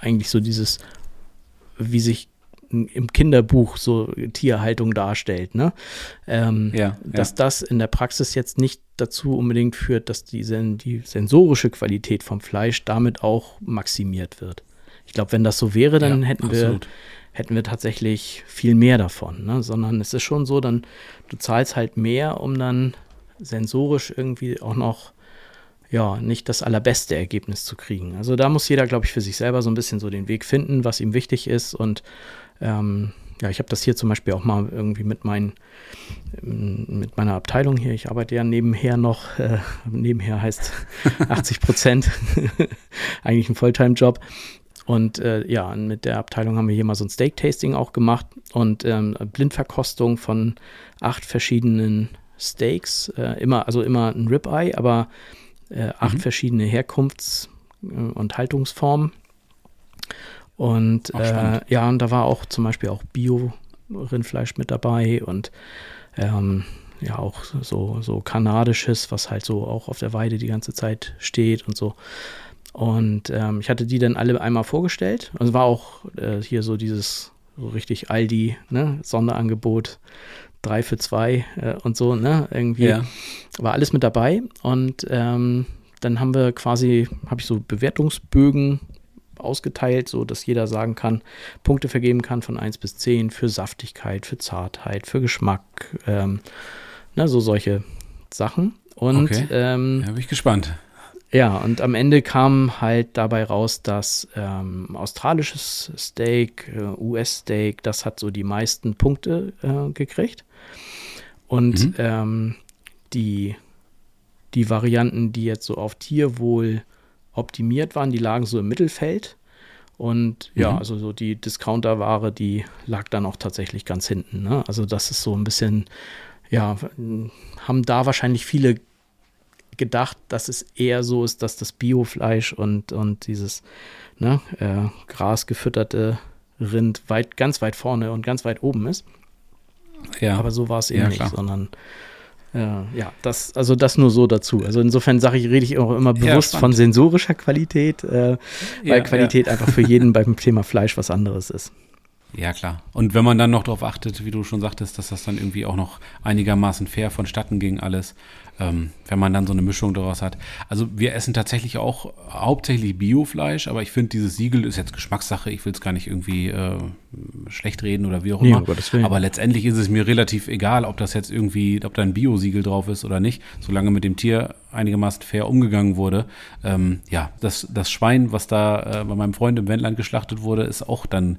eigentlich so dieses, wie sich im Kinderbuch so Tierhaltung darstellt, ne? Ähm, Ja, dass ja. das in der Praxis jetzt nicht dazu unbedingt führt, dass die, sen die sensorische Qualität vom Fleisch damit auch maximiert wird. Ich glaube, wenn das so wäre, dann Ja, hätten wir absolut. hätten wir tatsächlich viel mehr davon, ne? sondern es ist schon so, dann du zahlst halt mehr, um dann sensorisch irgendwie auch noch ja, nicht das allerbeste Ergebnis zu kriegen. Also da muss jeder, glaube ich, für sich selber so ein bisschen so den Weg finden, was ihm wichtig ist. Und ähm, ja, ich habe das hier zum Beispiel auch mal irgendwie mit meinen ähm, mit meiner Abteilung hier. Ich arbeite ja nebenher noch, äh, nebenher heißt [LAUGHS] 80 Prozent, [LAUGHS] eigentlich ein Fulltime-Job. Und äh, ja, mit der Abteilung haben wir hier mal so ein Steak-Tasting auch gemacht und ähm, Blindverkostung von acht verschiedenen Steaks. Äh, immer, also immer ein Ribeye, aber äh, acht Mhm. verschiedene Herkunfts- äh, und Haltungsformen. Und äh, ja, und da war auch zum Beispiel auch Bio-Rindfleisch mit dabei und ähm, ja auch so, so kanadisches, was halt so auch auf der Weide die ganze Zeit steht und so. Und ähm, ich hatte die dann alle einmal vorgestellt. Und es war auch äh, hier so dieses so richtig Aldi, ne, Sonderangebot, drei für zwei äh, und so, ne, irgendwie Ja. war alles mit dabei. Und ähm, dann haben wir quasi, habe ich so Bewertungsbögen ausgeteilt, so dass jeder sagen kann, Punkte vergeben kann von 1 bis 10 für Saftigkeit, für Zartheit, für Geschmack, ähm, ne, so solche Sachen. Und Okay. ähm, Ja, bin ich gespannt. ja, und am Ende kam halt dabei raus, dass ähm, australisches Steak, äh, US-Steak, das hat so die meisten Punkte äh, gekriegt. Und Mhm. ähm, die, die Varianten, die jetzt so auf Tierwohl optimiert waren, die lagen so im Mittelfeld. Und ja, Mhm. also so die Discounter-Ware, die lag dann auch tatsächlich ganz hinten. Ne? Also das ist so ein bisschen, ja, haben da wahrscheinlich viele gedacht, dass es eher so ist, dass das Biofleisch und, und dieses ne, äh, grasgefütterte Rind weit, ganz weit vorne und ganz weit oben ist. Ja. Aber so war es eben Ja, nicht, klar. sondern äh, ja, das, also das nur so dazu. Also insofern sage ich, rede ich auch immer Ja, bewusst von spannend. sensorischer Qualität, äh, weil Ja, Qualität einfach für jeden beim Thema Fleisch was anderes ist. Ja, klar. Und wenn man dann noch darauf achtet, wie du schon sagtest, dass das dann irgendwie auch noch einigermaßen fair vonstatten ging, alles, ähm, wenn man dann so eine Mischung daraus hat. Also wir essen tatsächlich auch hauptsächlich Biofleisch, aber ich finde, dieses Siegel ist jetzt Geschmackssache. Ich will es gar nicht irgendwie äh, schlecht reden oder wie auch Nee, immer. Willen. aber letztendlich ist es mir relativ egal, ob das jetzt irgendwie, ob da ein Bio-Siegel drauf ist oder nicht, solange mit dem Tier einigermaßen fair umgegangen wurde. Ähm, ja, das, das Schwein, was da äh, bei meinem Freund im Wendland geschlachtet wurde, ist auch dann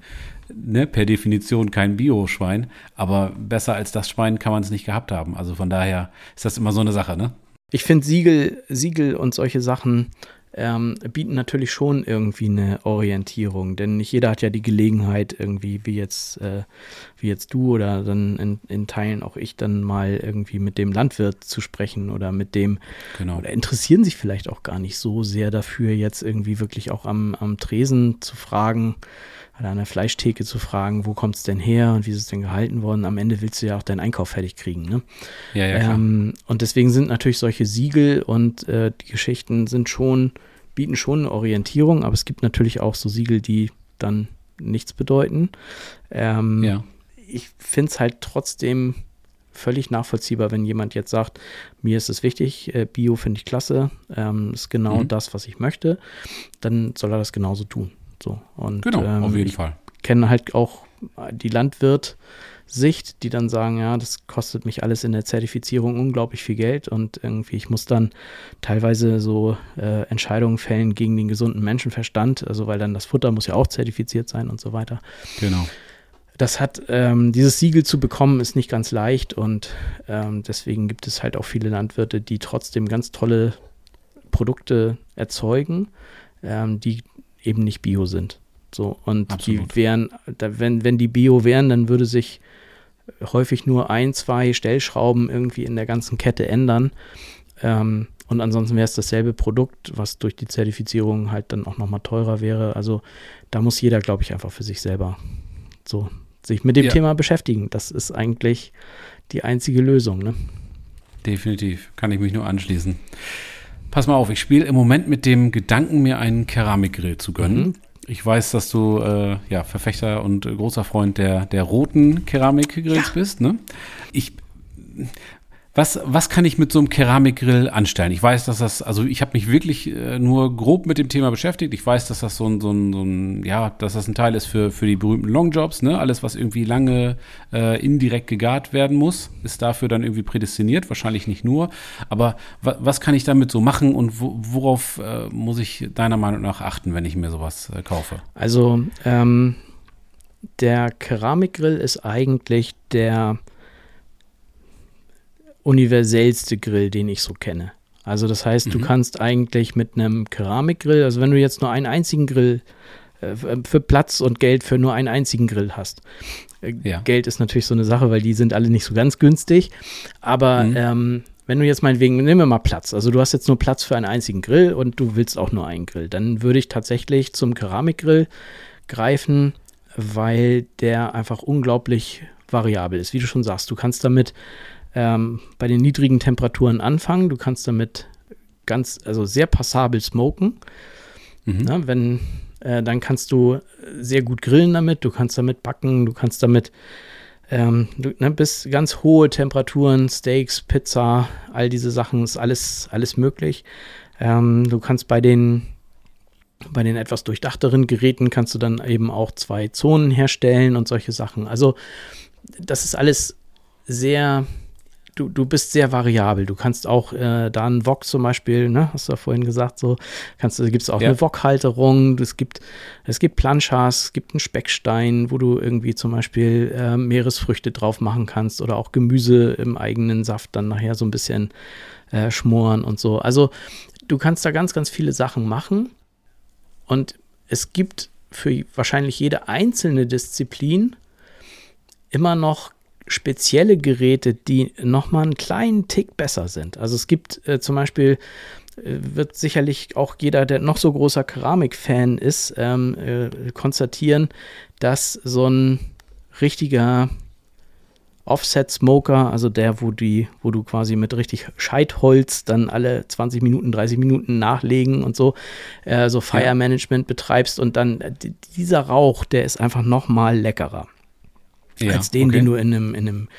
ne, per Definition kein Bio-Schwein, aber besser als das Schwein kann man es nicht gehabt haben. Also von daher ist das immer so eine Sache, ne? Ich finde Siegel, Siegel und solche Sachen ähm, bieten natürlich schon irgendwie eine Orientierung, denn nicht jeder hat ja die Gelegenheit irgendwie, wie jetzt, äh, wie jetzt du oder dann in, in Teilen auch ich dann mal irgendwie mit dem Landwirt zu sprechen oder mit dem Genau. oder interessieren sich vielleicht auch gar nicht so sehr dafür, jetzt irgendwie wirklich auch am, am Tresen zu fragen oder an der Fleischtheke zu fragen, wo kommt es denn her und wie ist es denn gehalten worden. Am Ende willst du ja auch deinen Einkauf fertig kriegen. Ne? Ja, ja, klar. Ähm, und deswegen sind natürlich solche Siegel und äh, die Geschichten sind schon, bieten schon eine Orientierung, aber es gibt natürlich auch so Siegel, die dann nichts bedeuten. Ähm, ja. Ich finde es halt trotzdem völlig nachvollziehbar, wenn jemand jetzt sagt, mir ist es wichtig, äh, Bio finde ich klasse, ähm, ist genau Mhm. das, was ich möchte, dann soll er das genauso tun. So, und, Genau, ähm, auf jeden ich Fall. kenne halt auch die Landwirt-Sicht, die dann sagen, ja, das kostet mich alles in der Zertifizierung unglaublich viel Geld und irgendwie, ich muss dann teilweise so äh, Entscheidungen fällen gegen den gesunden Menschenverstand, also weil dann das Futter muss ja auch zertifiziert sein und so weiter. Genau. Das hat, ähm, dieses Siegel zu bekommen, ist nicht ganz leicht und ähm, deswegen gibt es halt auch viele Landwirte, die trotzdem ganz tolle Produkte erzeugen, ähm, die eben nicht bio sind. So, und Absolut. die wären, da, wenn, wenn die bio wären, dann würde sich häufig nur ein, zwei Stellschrauben irgendwie in der ganzen Kette ändern. Ähm, und ansonsten wäre es dasselbe Produkt, was durch die Zertifizierung halt dann auch nochmal teurer wäre. Also da muss jeder, glaube ich, einfach für sich selber so sich mit dem Ja. Thema beschäftigen. Das ist eigentlich die einzige Lösung. Ne? Definitiv. Kann ich mich nur anschließen. Pass mal auf, ich spiele im Moment mit dem Gedanken, mir einen Keramikgrill zu gönnen. Mhm. Ich weiß, dass du äh, ja Verfechter und großer Freund der, der roten Keramikgrills ja. bist. Ne? Ich was, was kann ich mit so einem Keramikgrill anstellen? Ich weiß, dass das, also ich habe mich wirklich äh, nur grob mit dem Thema beschäftigt. Ich weiß, dass das so ein, so ein, so ein ja, dass das ein Teil ist für, für die berühmten Longjobs, ne? Alles, was irgendwie lange äh, indirekt gegart werden muss, ist dafür dann irgendwie prädestiniert. Wahrscheinlich nicht nur. Aber was kann ich damit so machen und wo, worauf äh, muss ich deiner Meinung nach achten, wenn ich mir sowas äh, kaufe? Also, ähm, der Keramikgrill ist eigentlich der universellste Grill, den ich so kenne. Also das heißt, mhm. du kannst eigentlich mit einem Keramikgrill, also wenn du jetzt nur einen einzigen Grill äh, für Platz und Geld für nur einen einzigen Grill hast. Äh, ja. Geld ist natürlich so eine Sache, weil die sind alle nicht so ganz günstig. Aber mhm. ähm, wenn du jetzt meinetwegen, nehmen wir mal Platz. Also du hast jetzt nur Platz für einen einzigen Grill und du willst auch nur einen Grill. Dann würde ich tatsächlich zum Keramikgrill greifen, weil der einfach unglaublich variabel ist. Wie du schon sagst, du kannst damit ähm, bei den niedrigen Temperaturen anfangen. Du kannst damit ganz, also sehr passabel smoken. Mhm. Na, wenn, äh, dann kannst du sehr gut grillen damit, du kannst damit backen, du kannst damit ähm, du, ne, bis ganz hohe Temperaturen, Steaks, Pizza, all diese Sachen ist alles, alles möglich. Ähm, du kannst bei den bei den etwas durchdachteren Geräten kannst du dann eben auch zwei Zonen herstellen und solche Sachen. Also das ist alles sehr du, du bist sehr variabel. Du kannst auch äh, da einen Wok zum Beispiel, ne, hast du ja vorhin gesagt, so, kannst du, gibt es auch ja. eine Wok-Halterung, es gibt, es gibt Planchas, es gibt einen Speckstein, wo du irgendwie zum Beispiel äh, Meeresfrüchte drauf machen kannst oder auch Gemüse im eigenen Saft dann nachher so ein bisschen äh, schmoren und so. Also du kannst da ganz, ganz viele Sachen machen und es gibt für wahrscheinlich jede einzelne Disziplin immer noch spezielle Geräte, die nochmal einen kleinen Tick besser sind. Also es gibt äh, zum Beispiel, äh, wird sicherlich auch jeder, der noch so großer Keramik-Fan ist, ähm, äh, konstatieren, dass so ein richtiger Offset-Smoker, also der, wo, die, wo du quasi mit richtig Scheitholz dann alle 20 Minuten, 30 Minuten nachlegen und so, äh, so Fire Management betreibst und dann äh, dieser Rauch, der ist einfach nochmal leckerer ja, als den, okay. den du in einem, in einem,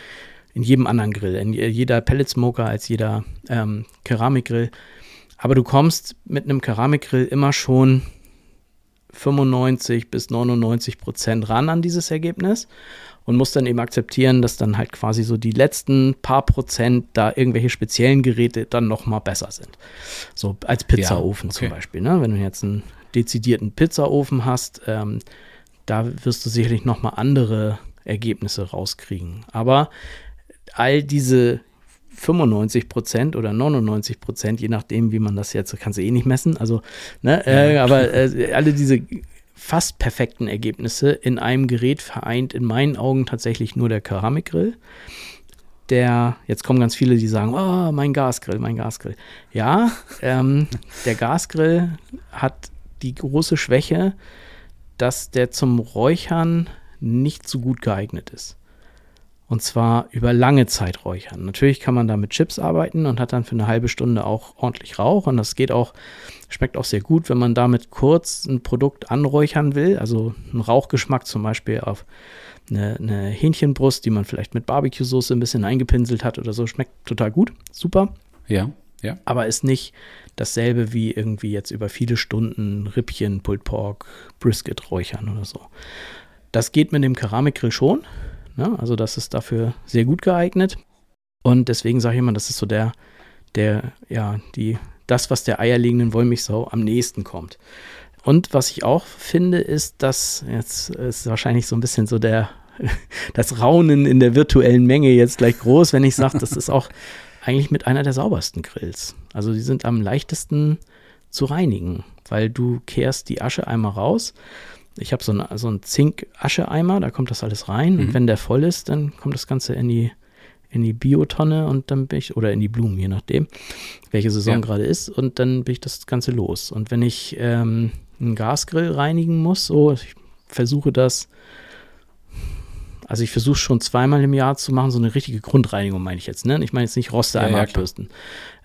in jedem anderen Grill, in jeder Pelletsmoker, als jeder ähm, Keramikgrill. Aber du kommst mit einem Keramikgrill immer schon 95 bis 99 Prozent ran an dieses Ergebnis und musst dann eben akzeptieren, dass dann halt quasi so die letzten paar Prozent da irgendwelche speziellen Geräte dann noch mal besser sind. So als Pizzaofen ja, okay. zum Beispiel. Ne? Wenn du jetzt einen dezidierten Pizzaofen hast, ähm, da wirst du sicherlich noch mal andere Ergebnisse rauskriegen. Aber all diese 95 Prozent oder 99 Prozent, je nachdem, wie man das jetzt, kannst du eh nicht messen. Also, ne, äh, aber äh, alle diese fast perfekten Ergebnisse in einem Gerät vereint in meinen Augen tatsächlich nur der Keramikgrill. Der, jetzt kommen ganz viele, die sagen, oh, mein Gasgrill, mein Gasgrill. Ja, ähm, der Gasgrill hat die große Schwäche, dass der zum Räuchern nicht so gut geeignet ist. Und zwar über lange Zeit räuchern. Natürlich kann man da mit Chips arbeiten und hat dann für eine halbe Stunde auch ordentlich Rauch. Und das geht auch, schmeckt auch sehr gut, wenn man damit kurz ein Produkt anräuchern will. Also einen Rauchgeschmack zum Beispiel auf eine, eine Hähnchenbrust, die man vielleicht mit Barbecue-Soße ein bisschen eingepinselt hat oder so. Schmeckt total gut. Super. Ja, ja. Aber ist nicht dasselbe wie irgendwie jetzt über viele Stunden Rippchen, Pulled Pork, Brisket räuchern oder so. Das geht mit dem Keramikgrill schon. Ne? Also das ist dafür sehr gut geeignet. Und deswegen sage ich immer, das ist so der, der, ja, die, das, was der eierlegenden Wollmilchsau am nächsten kommt. Und was ich auch finde, ist, dass, jetzt ist wahrscheinlich so ein bisschen so der, [LAUGHS] das Raunen in der virtuellen Menge jetzt gleich groß, wenn ich sage, das ist auch eigentlich mit einer der saubersten Grills. Also die sind am leichtesten zu reinigen, weil du kehrst die Asche einmal raus ich habe so, eine, so einen Zink-Ascheeimer, da kommt das alles rein. Mhm. Und wenn der voll ist, dann kommt das Ganze in die, in die Biotonne und dann bin ich, oder in die Blumen, je nachdem, welche Saison ja. gerade ist. Und dann bin ich das Ganze los. Und wenn ich ähm, einen Gasgrill reinigen muss, so, ich versuche das, also ich versuche schon zweimal im Jahr zu machen, so eine richtige Grundreinigung meine ich jetzt, ne? Ich meine jetzt nicht Roste einmal ja, ja, abbürsten.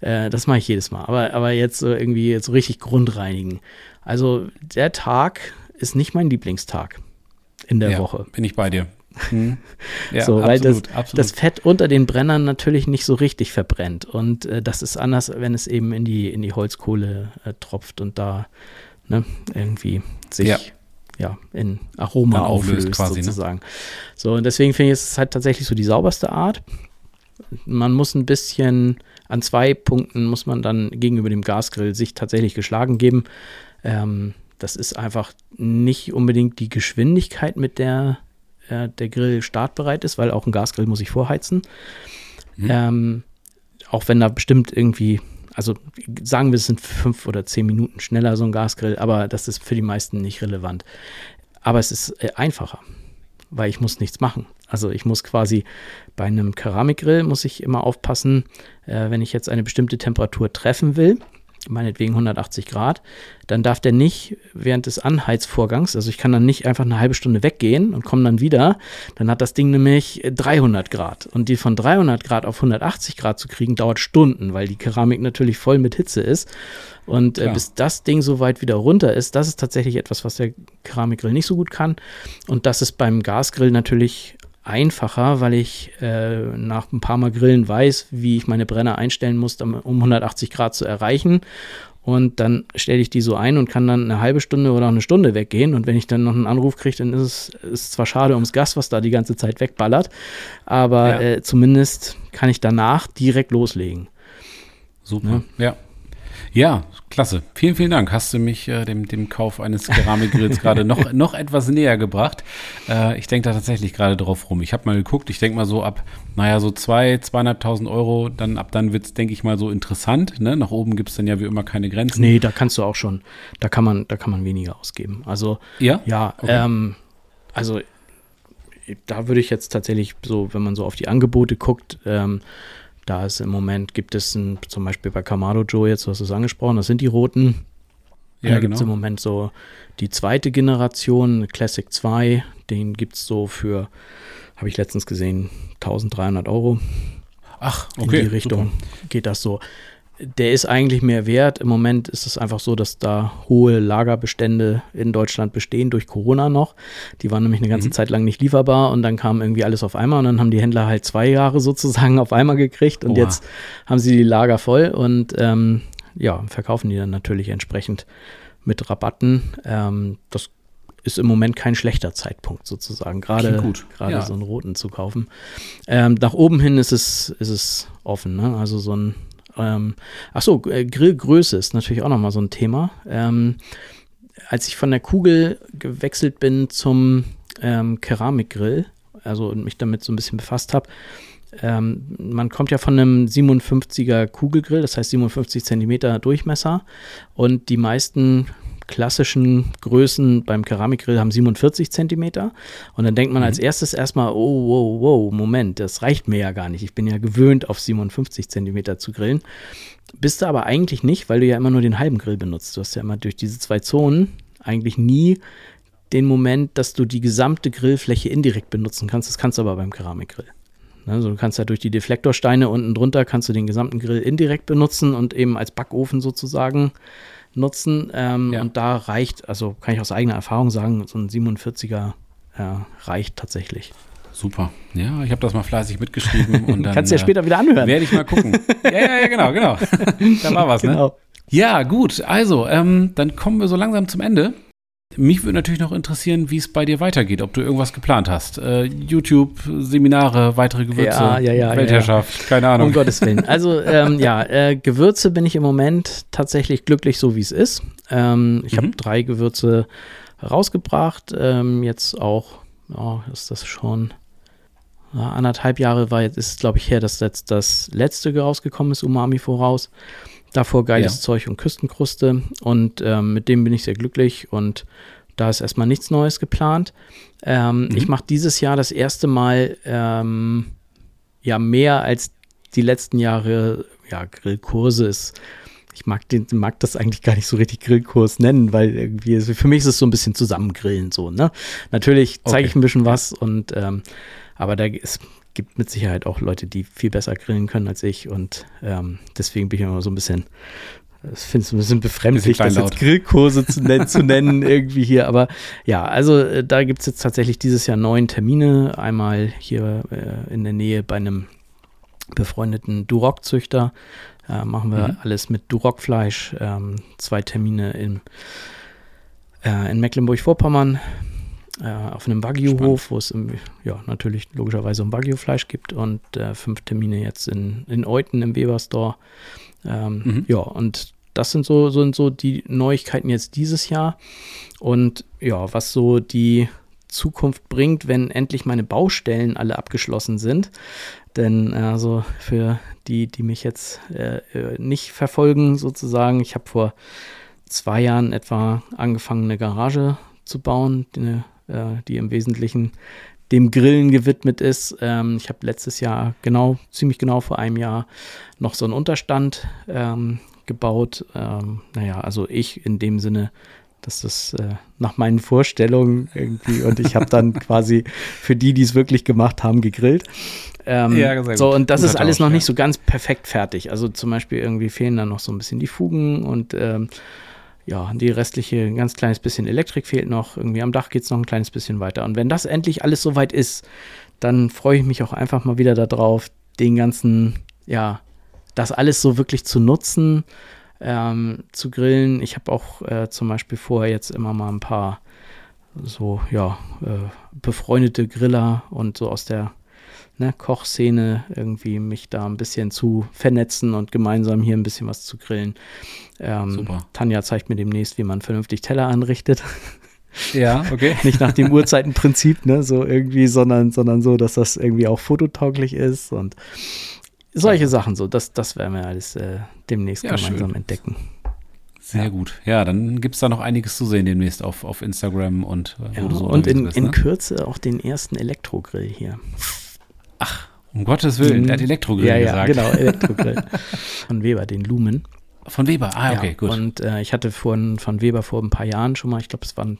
Äh, das mache ich jedes Mal. Aber, aber jetzt so irgendwie jetzt so richtig Grundreinigen. Also der Tag, ist nicht mein Lieblingstag in der ja, Woche. Bin ich bei dir. Hm. [LAUGHS] Ja, so, weil absolut, das, absolut. das Fett unter den Brennern natürlich nicht so richtig verbrennt. Und äh, das ist anders, wenn es eben in die, in die Holzkohle äh, tropft und da ne, irgendwie sich ja. ja in Aroma Dann auflöst, quasi, ne? sozusagen. Ne? So, und deswegen finde ich, es halt tatsächlich so die sauberste Art. Man muss ein bisschen, an zwei Punkten muss man dann gegenüber dem Gasgrill sich tatsächlich geschlagen geben. Ähm, das ist einfach nicht unbedingt die Geschwindigkeit, mit der äh, der Grill startbereit ist, weil auch ein Gasgrill muss ich vorheizen. Mhm. Ähm, auch wenn da bestimmt irgendwie, also sagen wir, es sind fünf oder zehn Minuten schneller so ein Gasgrill, aber das ist für die meisten nicht relevant. Aber es ist äh, einfacher, weil ich muss nichts machen. Also ich muss quasi bei einem Keramikgrill muss ich immer aufpassen, äh, wenn ich jetzt eine bestimmte Temperatur treffen will, meinetwegen 180 Grad, dann darf der nicht während des Anheizvorgangs, also ich kann dann nicht einfach eine halbe Stunde weggehen und komme dann wieder, dann hat das Ding nämlich 300 Grad. Und die von 300 Grad auf 180 Grad zu kriegen, dauert Stunden, weil die Keramik natürlich voll mit Hitze ist. Und äh, bis das Ding so weit wieder runter ist, das ist tatsächlich etwas, was der Keramikgrill nicht so gut kann. Und das ist beim Gasgrill natürlich einfacher, weil ich äh, nach ein paar Mal Grillen weiß, wie ich meine Brenner einstellen muss, um 180 Grad zu erreichen. Und dann stelle ich die so ein und kann dann eine halbe Stunde oder eine Stunde weggehen. Und wenn ich dann noch einen Anruf kriege, dann ist es ist zwar schade ums Gas, was da die ganze Zeit wegballert, aber ja. äh, zumindest kann ich danach direkt loslegen. Super, ja. ja. Ja, klasse. Vielen, vielen Dank. Hast du mich äh, dem, dem Kauf eines Keramikgrills gerade [LAUGHS] noch, noch etwas näher gebracht. Äh, ich denke da tatsächlich gerade drauf rum. Ich habe mal geguckt, ich denke mal so ab, naja, so zwei, zweieinhalbtausend Euro, dann ab dann wird es, denke ich mal, so interessant. Ne? Nach oben gibt es dann ja wie immer keine Grenzen. Nee, da kannst du auch schon, da kann man, da kann man weniger ausgeben. Also ja, ja okay. ähm, also da würde ich jetzt tatsächlich so, wenn man so auf die Angebote guckt, ähm, da ist im Moment, gibt es ein, zum Beispiel bei Kamado Joe, jetzt hast du es angesprochen, das sind die roten. Ja, da genau. gibt es im Moment so die zweite Generation, Classic 2, den gibt es so für, habe ich letztens gesehen, 1300 Euro. Ach, okay. In die Richtung super. geht das so der ist eigentlich mehr wert. Im Moment ist es einfach so, dass da hohe Lagerbestände in Deutschland bestehen durch Corona noch. Die waren nämlich eine ganze mhm. Zeit lang nicht lieferbar und dann kam irgendwie alles auf einmal und dann haben die Händler halt zwei Jahre sozusagen [LAUGHS] auf einmal gekriegt und Oha. jetzt haben sie die Lager voll und ähm, ja, verkaufen die dann natürlich entsprechend mit Rabatten. Ähm, das ist im Moment kein schlechter Zeitpunkt sozusagen, gerade gerade ja. so einen roten zu kaufen. Ähm, nach oben hin ist es ist es offen, ne? Also so ein ähm, ach so, äh, Grillgröße ist natürlich auch nochmal so ein Thema. Ähm, als ich von der Kugel gewechselt bin zum ähm, Keramikgrill, also mich damit so ein bisschen befasst habe, ähm, man kommt ja von einem 57er Kugelgrill, das heißt 57 Zentimeter Durchmesser und die meisten klassischen Größen beim Keramikgrill haben 47 Zentimeter. Und dann denkt man mhm. als erstes erstmal, oh, wow, wow, Moment, das reicht mir ja gar nicht. Ich bin ja gewöhnt, auf 57 Zentimeter zu grillen. Bist du aber eigentlich nicht, weil du ja immer nur den halben Grill benutzt. Du hast ja immer durch diese zwei Zonen eigentlich nie den Moment, dass du die gesamte Grillfläche indirekt benutzen kannst. Das kannst du aber beim Keramikgrill. Also du kannst ja durch die Deflektorsteine unten drunter kannst du den gesamten Grill indirekt benutzen und eben als Backofen sozusagen nutzen. Ähm, ja. Und da reicht, also kann ich aus eigener Erfahrung sagen, so ein 47er äh, reicht tatsächlich. Super. Ja, ich habe das mal fleißig mitgeschrieben. Und [LAUGHS] dann, Kannst du ja später wieder anhören. Werde ich mal gucken. [LAUGHS] ja, ja, ja, genau, genau. [LAUGHS] da war was, ne? genau. ne? Ja, gut. Also, ähm, dann kommen wir so langsam zum Ende. Mich würde natürlich noch interessieren, wie es bei dir weitergeht, ob du irgendwas geplant hast. Äh, YouTube, Seminare, weitere Gewürze, ja, ja, ja, Weltherrschaft, keine Ahnung. Um Gottes Willen. Also ähm, ja, äh, Gewürze bin ich im Moment tatsächlich glücklich, so wie es ist. Ähm, ich mhm. habe drei Gewürze rausgebracht. Ähm, jetzt auch, oh, ist das schon anderthalb Jahre war jetzt, ist glaube ich her, dass jetzt das letzte rausgekommen ist, Umami voraus. Davor geiles ja. Zeug und Küstenkruste. Und ähm, mit dem bin ich sehr glücklich und da ist erstmal nichts Neues geplant. Ähm, mhm. Ich mache dieses Jahr das erste Mal ähm, ja mehr als die letzten Jahre ja, Grillkurse ist. Ich mag, den, mag das eigentlich gar nicht so richtig Grillkurs nennen, weil irgendwie, für mich ist es so ein bisschen Zusammengrillen so, ne? Natürlich zeige okay. ich ein bisschen was und ähm, aber da ist gibt mit Sicherheit auch Leute, die viel besser grillen können als ich und ähm, deswegen bin ich immer so ein bisschen das finde ich ein bisschen befremdlich, das jetzt Grillkurse zu [LAUGHS] nennen, zu nennen irgendwie hier. Aber ja, also äh, da gibt es jetzt tatsächlich dieses Jahr neun Termine. Einmal hier äh, in der Nähe bei einem befreundeten Duroc-Züchter. Äh, machen wir mhm. alles mit Duroc-Fleisch. Ähm, zwei Termine in, äh, in Mecklenburg-Vorpommern äh, auf einem Wagyu-Hof, wo es im, ja, natürlich logischerweise um Wagyu-Fleisch gibt und äh, fünf Termine jetzt in, in Euten im Weber-Store. Ähm, mhm. Ja, und das sind so, sind so die Neuigkeiten jetzt dieses Jahr. Und ja, was so die Zukunft bringt, wenn endlich meine Baustellen alle abgeschlossen sind. Denn also für die, die mich jetzt äh, äh, nicht verfolgen, sozusagen, ich habe vor zwei Jahren etwa angefangen, eine Garage zu bauen, die, äh, die im Wesentlichen dem Grillen gewidmet ist. Ähm, ich habe letztes Jahr genau, ziemlich genau vor einem Jahr noch so einen Unterstand ähm, gebaut. Ähm, naja, also ich in dem Sinne, dass das äh, nach meinen Vorstellungen irgendwie und ich habe dann [LAUGHS] quasi für die, die es wirklich gemacht haben, gegrillt. Ähm, ja, so, und das ist alles noch nicht so ganz perfekt fertig. Also zum Beispiel irgendwie fehlen dann noch so ein bisschen die Fugen und ähm, ja, die restliche, ein ganz kleines bisschen Elektrik fehlt noch. Irgendwie am Dach geht es noch ein kleines bisschen weiter. Und wenn das endlich alles soweit ist, dann freue ich mich auch einfach mal wieder darauf, den ganzen, ja, das alles so wirklich zu nutzen, ähm, zu grillen. Ich habe auch äh, zum Beispiel vorher jetzt immer mal ein paar so, ja, äh, befreundete Griller und so aus der ne, Kochszene irgendwie mich da ein bisschen zu vernetzen und gemeinsam hier ein bisschen was zu grillen. Ähm, Super. Tanja zeigt mir demnächst, wie man vernünftig Teller anrichtet. [LAUGHS] Ja, okay. [LAUGHS] Nicht nach dem Uhrzeitenprinzip, ne, so irgendwie, sondern, sondern so, dass das irgendwie auch fototauglich ist und solche ja. Sachen so. Das, das werden wir alles äh, demnächst ja, gemeinsam schön. entdecken. Sehr ja. gut. Ja, dann gibt es da noch einiges zu sehen demnächst auf, auf Instagram und äh, ja, so Und in, bist, ne? in Kürze auch den ersten Elektrogrill hier. Ach, um Gottes Willen, der hat Elektrogrill ja, gesagt. Ja, genau, [LAUGHS] Elektrogrill. Von Weber, den Lumen. Von Weber, ah, okay, ja, gut. Und äh, ich hatte von, von Weber vor ein paar Jahren schon mal, ich glaube, es waren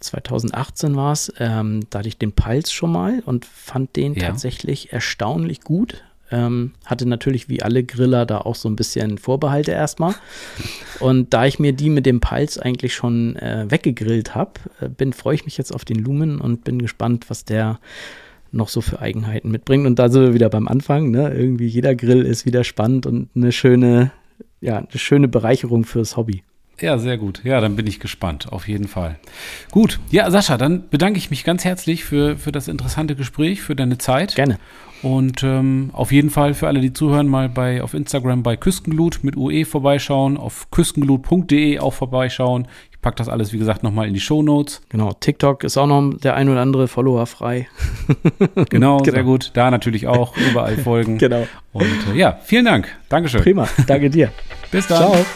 2018 war es, ähm, da hatte ich den Pulse schon mal und fand den ja. tatsächlich erstaunlich gut. Ähm, hatte natürlich wie alle Griller da auch so ein bisschen Vorbehalte erstmal. Und da ich mir die mit dem Pulse eigentlich schon äh, weggegrillt habe, äh, bin, freue ich mich jetzt auf den Lumen und bin gespannt, was der noch so für Eigenheiten mitbringt. Und da sind wir wieder beim Anfang. Ne? Irgendwie jeder Grill ist wieder spannend und eine schöne, ja, eine schöne Bereicherung fürs Hobby. Ja, sehr gut. Ja, dann bin ich gespannt, auf jeden Fall. Gut, ja, Sascha, dann bedanke ich mich ganz herzlich für, für das interessante Gespräch, für deine Zeit. Gerne. Und ähm, auf jeden Fall für alle, die zuhören, mal bei auf Instagram bei Küstenglut mit UE vorbeischauen, auf küstenglut.de auch vorbeischauen pack das alles, wie gesagt, nochmal in die Show Notes. Genau, TikTok ist auch noch der ein oder andere Follower frei. [LAUGHS] genau, genau, sehr gut. Da natürlich auch überall folgen. [LAUGHS] genau. Und äh, ja, vielen Dank. Dankeschön. Prima, danke dir. [LAUGHS] Bis dann. Ciao.